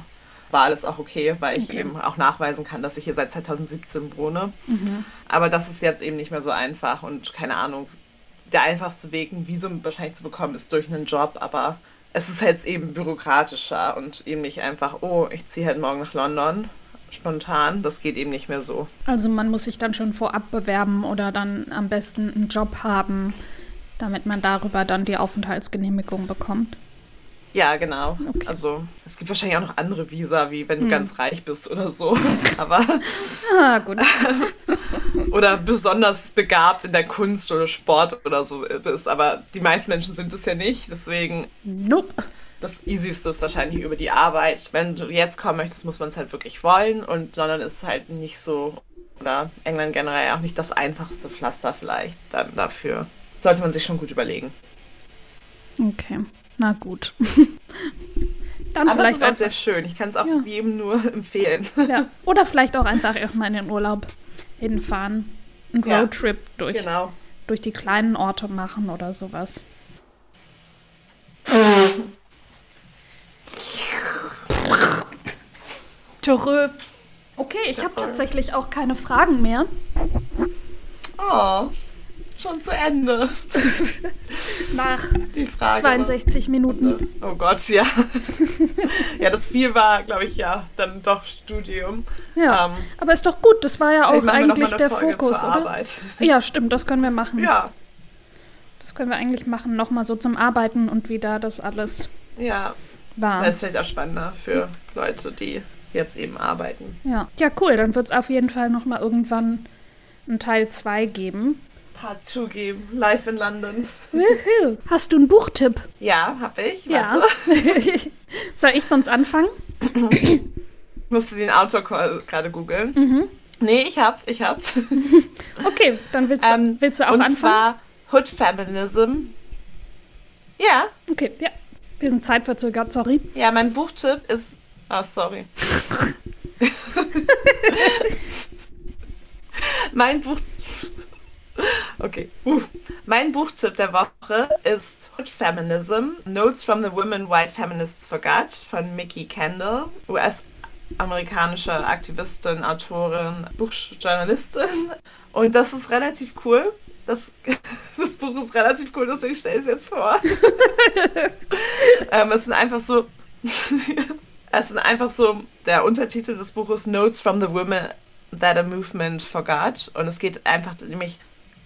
war alles auch okay, weil ich okay. eben auch nachweisen kann, dass ich hier seit 2017 wohne. Mhm. Aber das ist jetzt eben nicht mehr so einfach und keine Ahnung. Der einfachste Weg, ein Visum wahrscheinlich zu bekommen, ist durch einen Job, aber es ist jetzt eben bürokratischer und eben nicht einfach, oh, ich ziehe halt morgen nach London spontan. Das geht eben nicht mehr so. Also man muss sich dann schon vorab bewerben oder dann am besten einen Job haben, damit man darüber dann die Aufenthaltsgenehmigung bekommt. Ja, genau. Okay. Also es gibt wahrscheinlich auch noch andere Visa, wie wenn du hm. ganz reich bist oder so. Aber ah, gut. oder besonders begabt in der Kunst oder Sport oder so bist. Aber die meisten Menschen sind es ja nicht. Deswegen. Nope. Das Easyste ist wahrscheinlich über die Arbeit. Wenn du jetzt kommen möchtest, muss man es halt wirklich wollen. Und London ist halt nicht so, oder England generell auch nicht das einfachste Pflaster vielleicht dann dafür. Sollte man sich schon gut überlegen. Okay. Na gut. Dann Aber vielleicht es ist auch sehr schön. Ich kann es auch ja. jedem nur empfehlen. Ja. Oder vielleicht auch einfach erstmal in den Urlaub hinfahren. Einen Roadtrip ja, durch, genau. durch die kleinen Orte machen oder sowas. Törö. Okay, ich habe tatsächlich auch keine Fragen mehr. Oh schon zu Ende. Nach die Frage 62 war, Minuten. Oh Gott, ja. ja, das viel war, glaube ich, ja, dann doch Studium. Ja, ähm, aber ist doch gut, das war ja auch eigentlich der Folge Fokus, oder? Arbeit. Ja, stimmt, das können wir machen. Ja. Das können wir eigentlich machen, nochmal so zum Arbeiten und wie da das alles ja. war. Das ist vielleicht auch spannender für Leute, die jetzt eben arbeiten. Ja, ja cool, dann wird es auf jeden Fall nochmal irgendwann einen Teil 2 geben. Part 2 geben. Live in London. Woohoo. Hast du einen Buchtipp? Ja, hab ich. Ja. Soll ich sonst anfangen? Musst du den Autor gerade googeln? Mhm. Nee, ich hab, ich hab. okay, dann willst du, ähm, willst du auch und anfangen? Und zwar Hood Feminism. Ja. Okay, ja. Wir sind zeitverzögert, sorry. Ja, mein Buchtipp ist. Oh, sorry. mein Buch. Okay. Uh. Mein Buchtipp der Woche ist Hood Feminism: Notes from the Women White Feminists Forgot von Mickey Kendall, US-amerikanische Aktivistin, Autorin, Buchjournalistin. Und das ist relativ cool. Das, das Buch ist relativ cool, deswegen stelle ich es jetzt vor. ähm, es sind einfach so. es sind einfach so. Der Untertitel des Buches Notes from the Women that a Movement Forgot. Und es geht einfach nämlich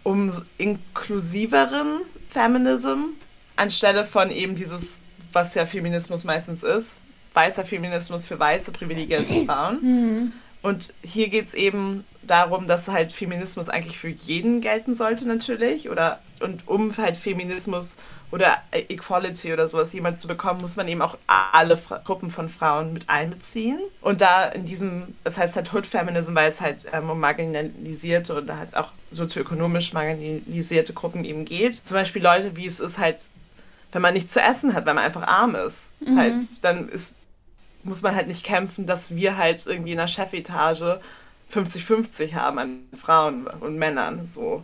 um inklusiveren Feminism anstelle von eben dieses, was ja Feminismus meistens ist, weißer Feminismus für weiße privilegierte Frauen. Mhm. Und hier geht es eben darum, dass halt Feminismus eigentlich für jeden gelten sollte natürlich. Oder und um halt Feminismus oder Equality oder sowas jemals zu bekommen, muss man eben auch alle Fra Gruppen von Frauen mit einbeziehen. Und da in diesem, das heißt halt Hood Feminism, weil es halt ähm, um marginalisierte und halt auch sozioökonomisch marginalisierte Gruppen eben geht. Zum Beispiel Leute, wie es ist halt, wenn man nichts zu essen hat, weil man einfach arm ist. Mhm. Halt, dann ist muss man halt nicht kämpfen, dass wir halt irgendwie in der Chefetage 50-50 haben an Frauen und Männern. So.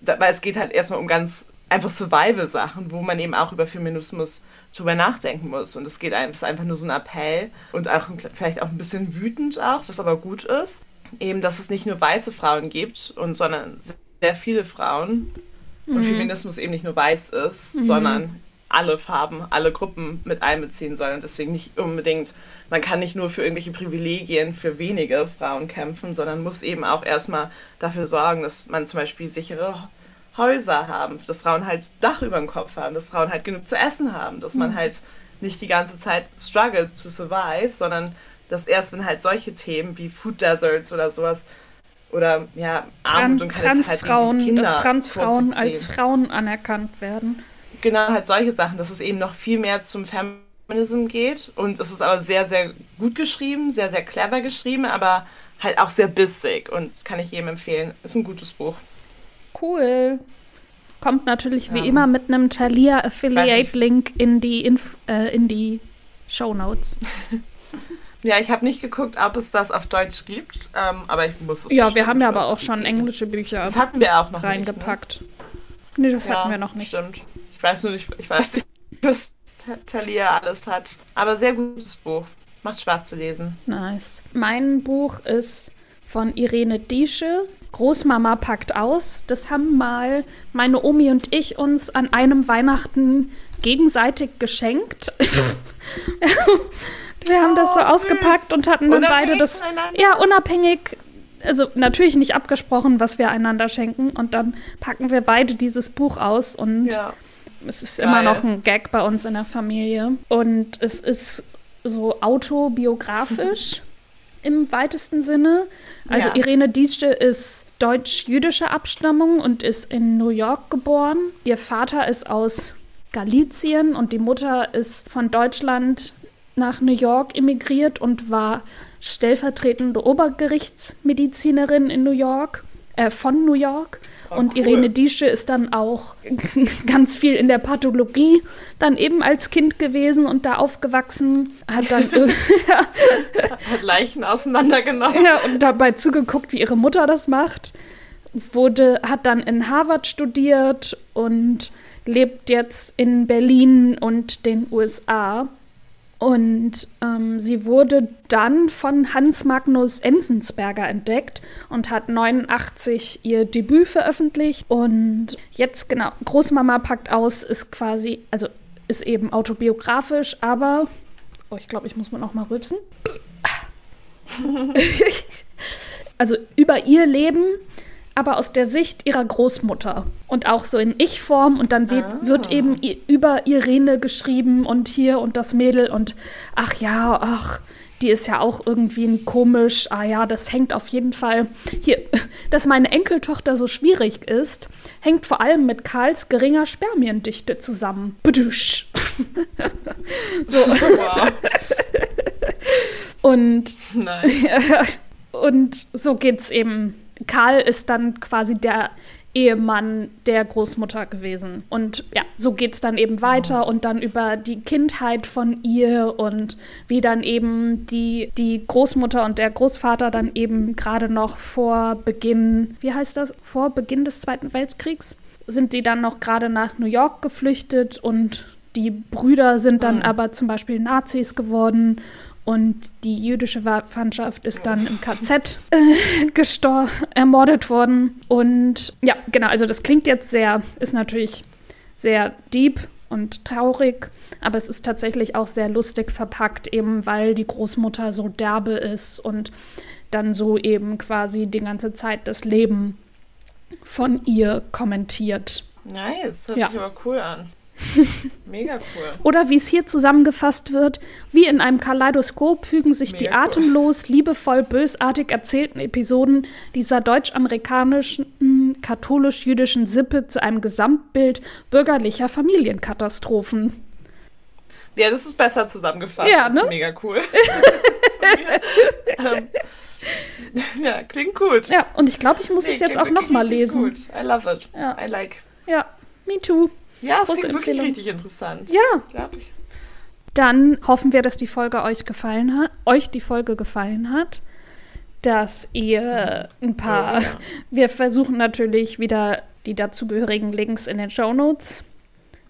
Weil es geht halt erstmal um ganz einfach Survival-Sachen, wo man eben auch über Feminismus drüber nachdenken muss. Und es geht einfach, ist einfach nur so ein Appell und auch vielleicht auch ein bisschen wütend auch, was aber gut ist. Eben, dass es nicht nur weiße Frauen gibt, und, sondern sehr viele Frauen. Mhm. Und Feminismus eben nicht nur weiß ist, mhm. sondern alle Farben, alle Gruppen mit einbeziehen soll und deswegen nicht unbedingt, man kann nicht nur für irgendwelche Privilegien für wenige Frauen kämpfen, sondern muss eben auch erstmal dafür sorgen, dass man zum Beispiel sichere Häuser haben, dass Frauen halt Dach über dem Kopf haben, dass Frauen halt genug zu essen haben, dass man mhm. halt nicht die ganze Zeit struggle to survive, sondern dass erst wenn halt solche Themen wie Food Deserts oder sowas oder ja Armut und keine Transfrauen, Zeit, die Kinder dass Transfrauen als Frauen anerkannt werden genau halt solche Sachen, dass es eben noch viel mehr zum Feminism geht. Und es ist aber sehr, sehr gut geschrieben, sehr, sehr clever geschrieben, aber halt auch sehr bissig. Und das kann ich jedem empfehlen. Ist ein gutes Buch. Cool. Kommt natürlich wie ja. immer mit einem Thalia Affiliate Link in die, Inf äh, in die Show Notes. Ja, ich habe nicht geguckt, ob es das auf Deutsch gibt, ähm, aber ich muss es Ja, wir haben ja aber auch schon englische Bücher das hatten wir auch noch reingepackt. Nicht, ne? Nee, das ja, hatten wir noch nicht. Stimmt. Ich weiß nur nicht, ich weiß nicht, was Thalia alles hat. Aber sehr gutes Buch. Macht Spaß zu lesen. Nice. Mein Buch ist von Irene Diesche. Großmama packt aus. Das haben mal meine Omi und ich uns an einem Weihnachten gegenseitig geschenkt. Wir haben das so oh, ausgepackt und hatten dann beide das. Ja, unabhängig. Also natürlich nicht abgesprochen, was wir einander schenken. Und dann packen wir beide dieses Buch aus und ja. Es ist Geil. immer noch ein Gag bei uns in der Familie. Und es ist so autobiografisch im weitesten Sinne. Also ja. Irene Dietsche ist deutsch-jüdischer Abstammung und ist in New York geboren. Ihr Vater ist aus Galizien und die Mutter ist von Deutschland nach New York emigriert und war stellvertretende Obergerichtsmedizinerin in New York, äh, von New York. Und cool. Irene Diesche ist dann auch ganz viel in der Pathologie dann eben als Kind gewesen und da aufgewachsen. Hat dann hat Leichen auseinandergenommen. Ja, und dabei zugeguckt, wie ihre Mutter das macht. Wurde, hat dann in Harvard studiert und lebt jetzt in Berlin und den USA. Und ähm, sie wurde dann von Hans Magnus Enzensberger entdeckt und hat 89 ihr Debüt veröffentlicht. Und jetzt, genau, Großmama packt aus, ist quasi, also ist eben autobiografisch, aber, oh, ich glaube, ich muss mal noch mal rübsen. also über ihr Leben aber aus der Sicht ihrer Großmutter und auch so in Ich-Form und dann wird, ah. wird eben über Irene geschrieben und hier und das Mädel und ach ja, ach, die ist ja auch irgendwie ein komisch, ah ja, das hängt auf jeden Fall hier, dass meine Enkeltochter so schwierig ist, hängt vor allem mit Karls geringer Spermiendichte zusammen. Bedüsch. so. Wow. und nice. und so geht's eben Karl ist dann quasi der Ehemann der Großmutter gewesen. Und ja, so geht es dann eben weiter und dann über die Kindheit von ihr und wie dann eben die, die Großmutter und der Großvater dann eben gerade noch vor Beginn, wie heißt das, vor Beginn des Zweiten Weltkriegs, sind die dann noch gerade nach New York geflüchtet und die Brüder sind dann mhm. aber zum Beispiel Nazis geworden und die jüdische Verwandtschaft ist dann im KZ äh, ermordet worden. Und ja, genau, also das klingt jetzt sehr, ist natürlich sehr deep und traurig, aber es ist tatsächlich auch sehr lustig verpackt, eben weil die Großmutter so derbe ist und dann so eben quasi die ganze Zeit das Leben von ihr kommentiert. Nice, hört ja. sich aber cool an. Mega cool. Oder wie es hier zusammengefasst wird, wie in einem Kaleidoskop fügen sich Mega die atemlos, cool. liebevoll, bösartig erzählten Episoden dieser deutsch-amerikanischen, katholisch-jüdischen Sippe zu einem Gesamtbild bürgerlicher Familienkatastrophen. Ja, das ist besser zusammengefasst. Ja, ne? mega cool. ähm, ja, klingt gut. Ja, und ich glaube, ich muss nee, es jetzt auch nochmal lesen. Gut. I love it. Ja. I like. Ja, me too. Ja, es klingt wirklich richtig interessant. Ja. Glaub ich. Dann hoffen wir, dass die Folge euch gefallen hat, euch die Folge gefallen hat, dass ihr ein paar. Oh, ja. Wir versuchen natürlich wieder die dazugehörigen Links in den Show Notes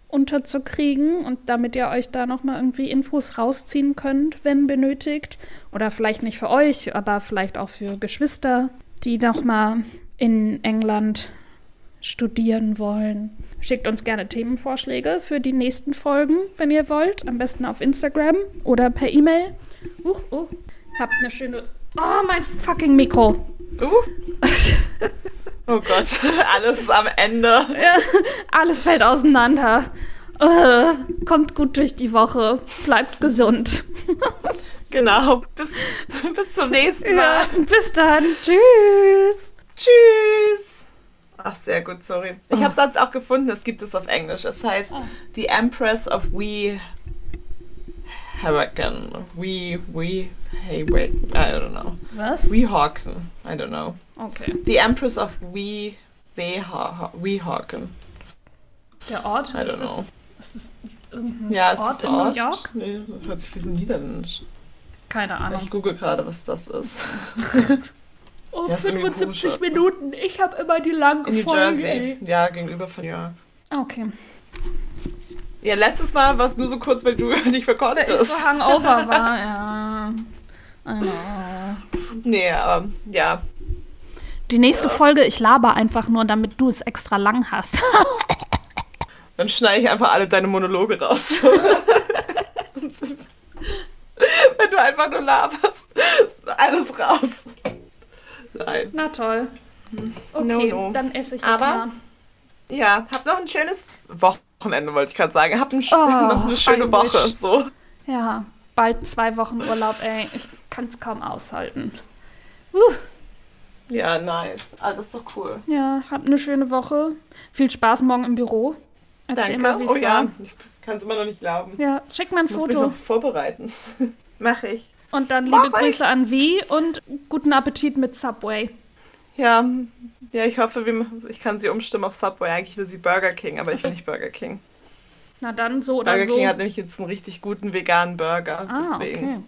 unterzukriegen und damit ihr euch da noch mal irgendwie Infos rausziehen könnt, wenn benötigt oder vielleicht nicht für euch, aber vielleicht auch für Geschwister, die noch mal in England studieren wollen. Schickt uns gerne Themenvorschläge für die nächsten Folgen, wenn ihr wollt. Am besten auf Instagram oder per E-Mail. Uh, uh. Habt eine schöne. Oh, mein fucking Mikro. Uh. oh Gott, alles ist am Ende. Ja, alles fällt auseinander. Uh, kommt gut durch die Woche. Bleibt gesund. genau. Bis, bis zum nächsten Mal. Ja, bis dann. Tschüss. Tschüss. Ach, sehr gut, sorry. Ich oh. habe es jetzt auch gefunden, es gibt es auf Englisch. Es heißt oh. The Empress of We Hurricane. We, we, hey, wait, I don't know. Was? Weehawken, I don't know. Okay. The Empress of We, Weehawken. Der Ort? I don't know. Das, ist das irgendein ja, es Ort ist in Ort. New York? Nee, hört sich wie so Niederländisch. Keine Ahnung. Ich google gerade, was das ist. oh, ja, 75 Minuten. Ich habe immer die lange In New Folge. Jersey. Ja, gegenüber von York. Okay. Ja, letztes Mal war es nur so kurz, weil du nicht verkonntest. Weil ich so hangover war, ja. Nee, aber ja. Die nächste ja. Folge, ich laber einfach nur, damit du es extra lang hast. Dann schneide ich einfach alle deine Monologe raus. Wenn du einfach nur laberst. Alles raus. Nein. Na toll. Okay, no, no. dann esse ich jetzt Aber, mal. Ja, hab noch ein schönes Wochenende, wollte ich gerade sagen. Hab ein, oh, noch eine schöne. Woche. So. Ja, bald zwei Wochen Urlaub, ey. Ich kann es kaum aushalten. Uh. Ja, nice. Ah, das ist doch cool. Ja, hab eine schöne Woche. Viel Spaß morgen im Büro. Erzähl Danke. Mal, oh war. ja, ich kann es immer noch nicht glauben. Ja, schick mal ein ich Foto. Muss mich noch vorbereiten. Mache ich. Und dann liebe Mach Grüße ich. an Wie und guten Appetit mit Subway. Ja, ja, ich hoffe, ich kann sie umstimmen auf Subway. Eigentlich will sie Burger King, aber ich will nicht Burger King. Na dann so oder Burger so. Burger King hat nämlich jetzt einen richtig guten veganen Burger, ah, deswegen. Okay.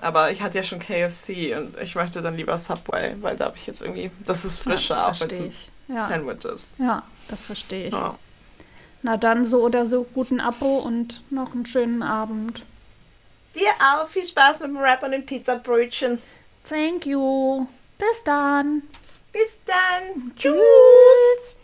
Aber ich hatte ja schon KFC und ich möchte dann lieber Subway, weil da habe ich jetzt irgendwie, das ist frischer, ja, das auch wenn es ein ja. Sandwich ist. Ja, das verstehe ich. Ja. Na dann so oder so guten Abo und noch einen schönen Abend. Dir auch viel Spaß mit dem Rap und den Pizzabrötchen. Thank you. Bis dann. Bis dann. Tschüss.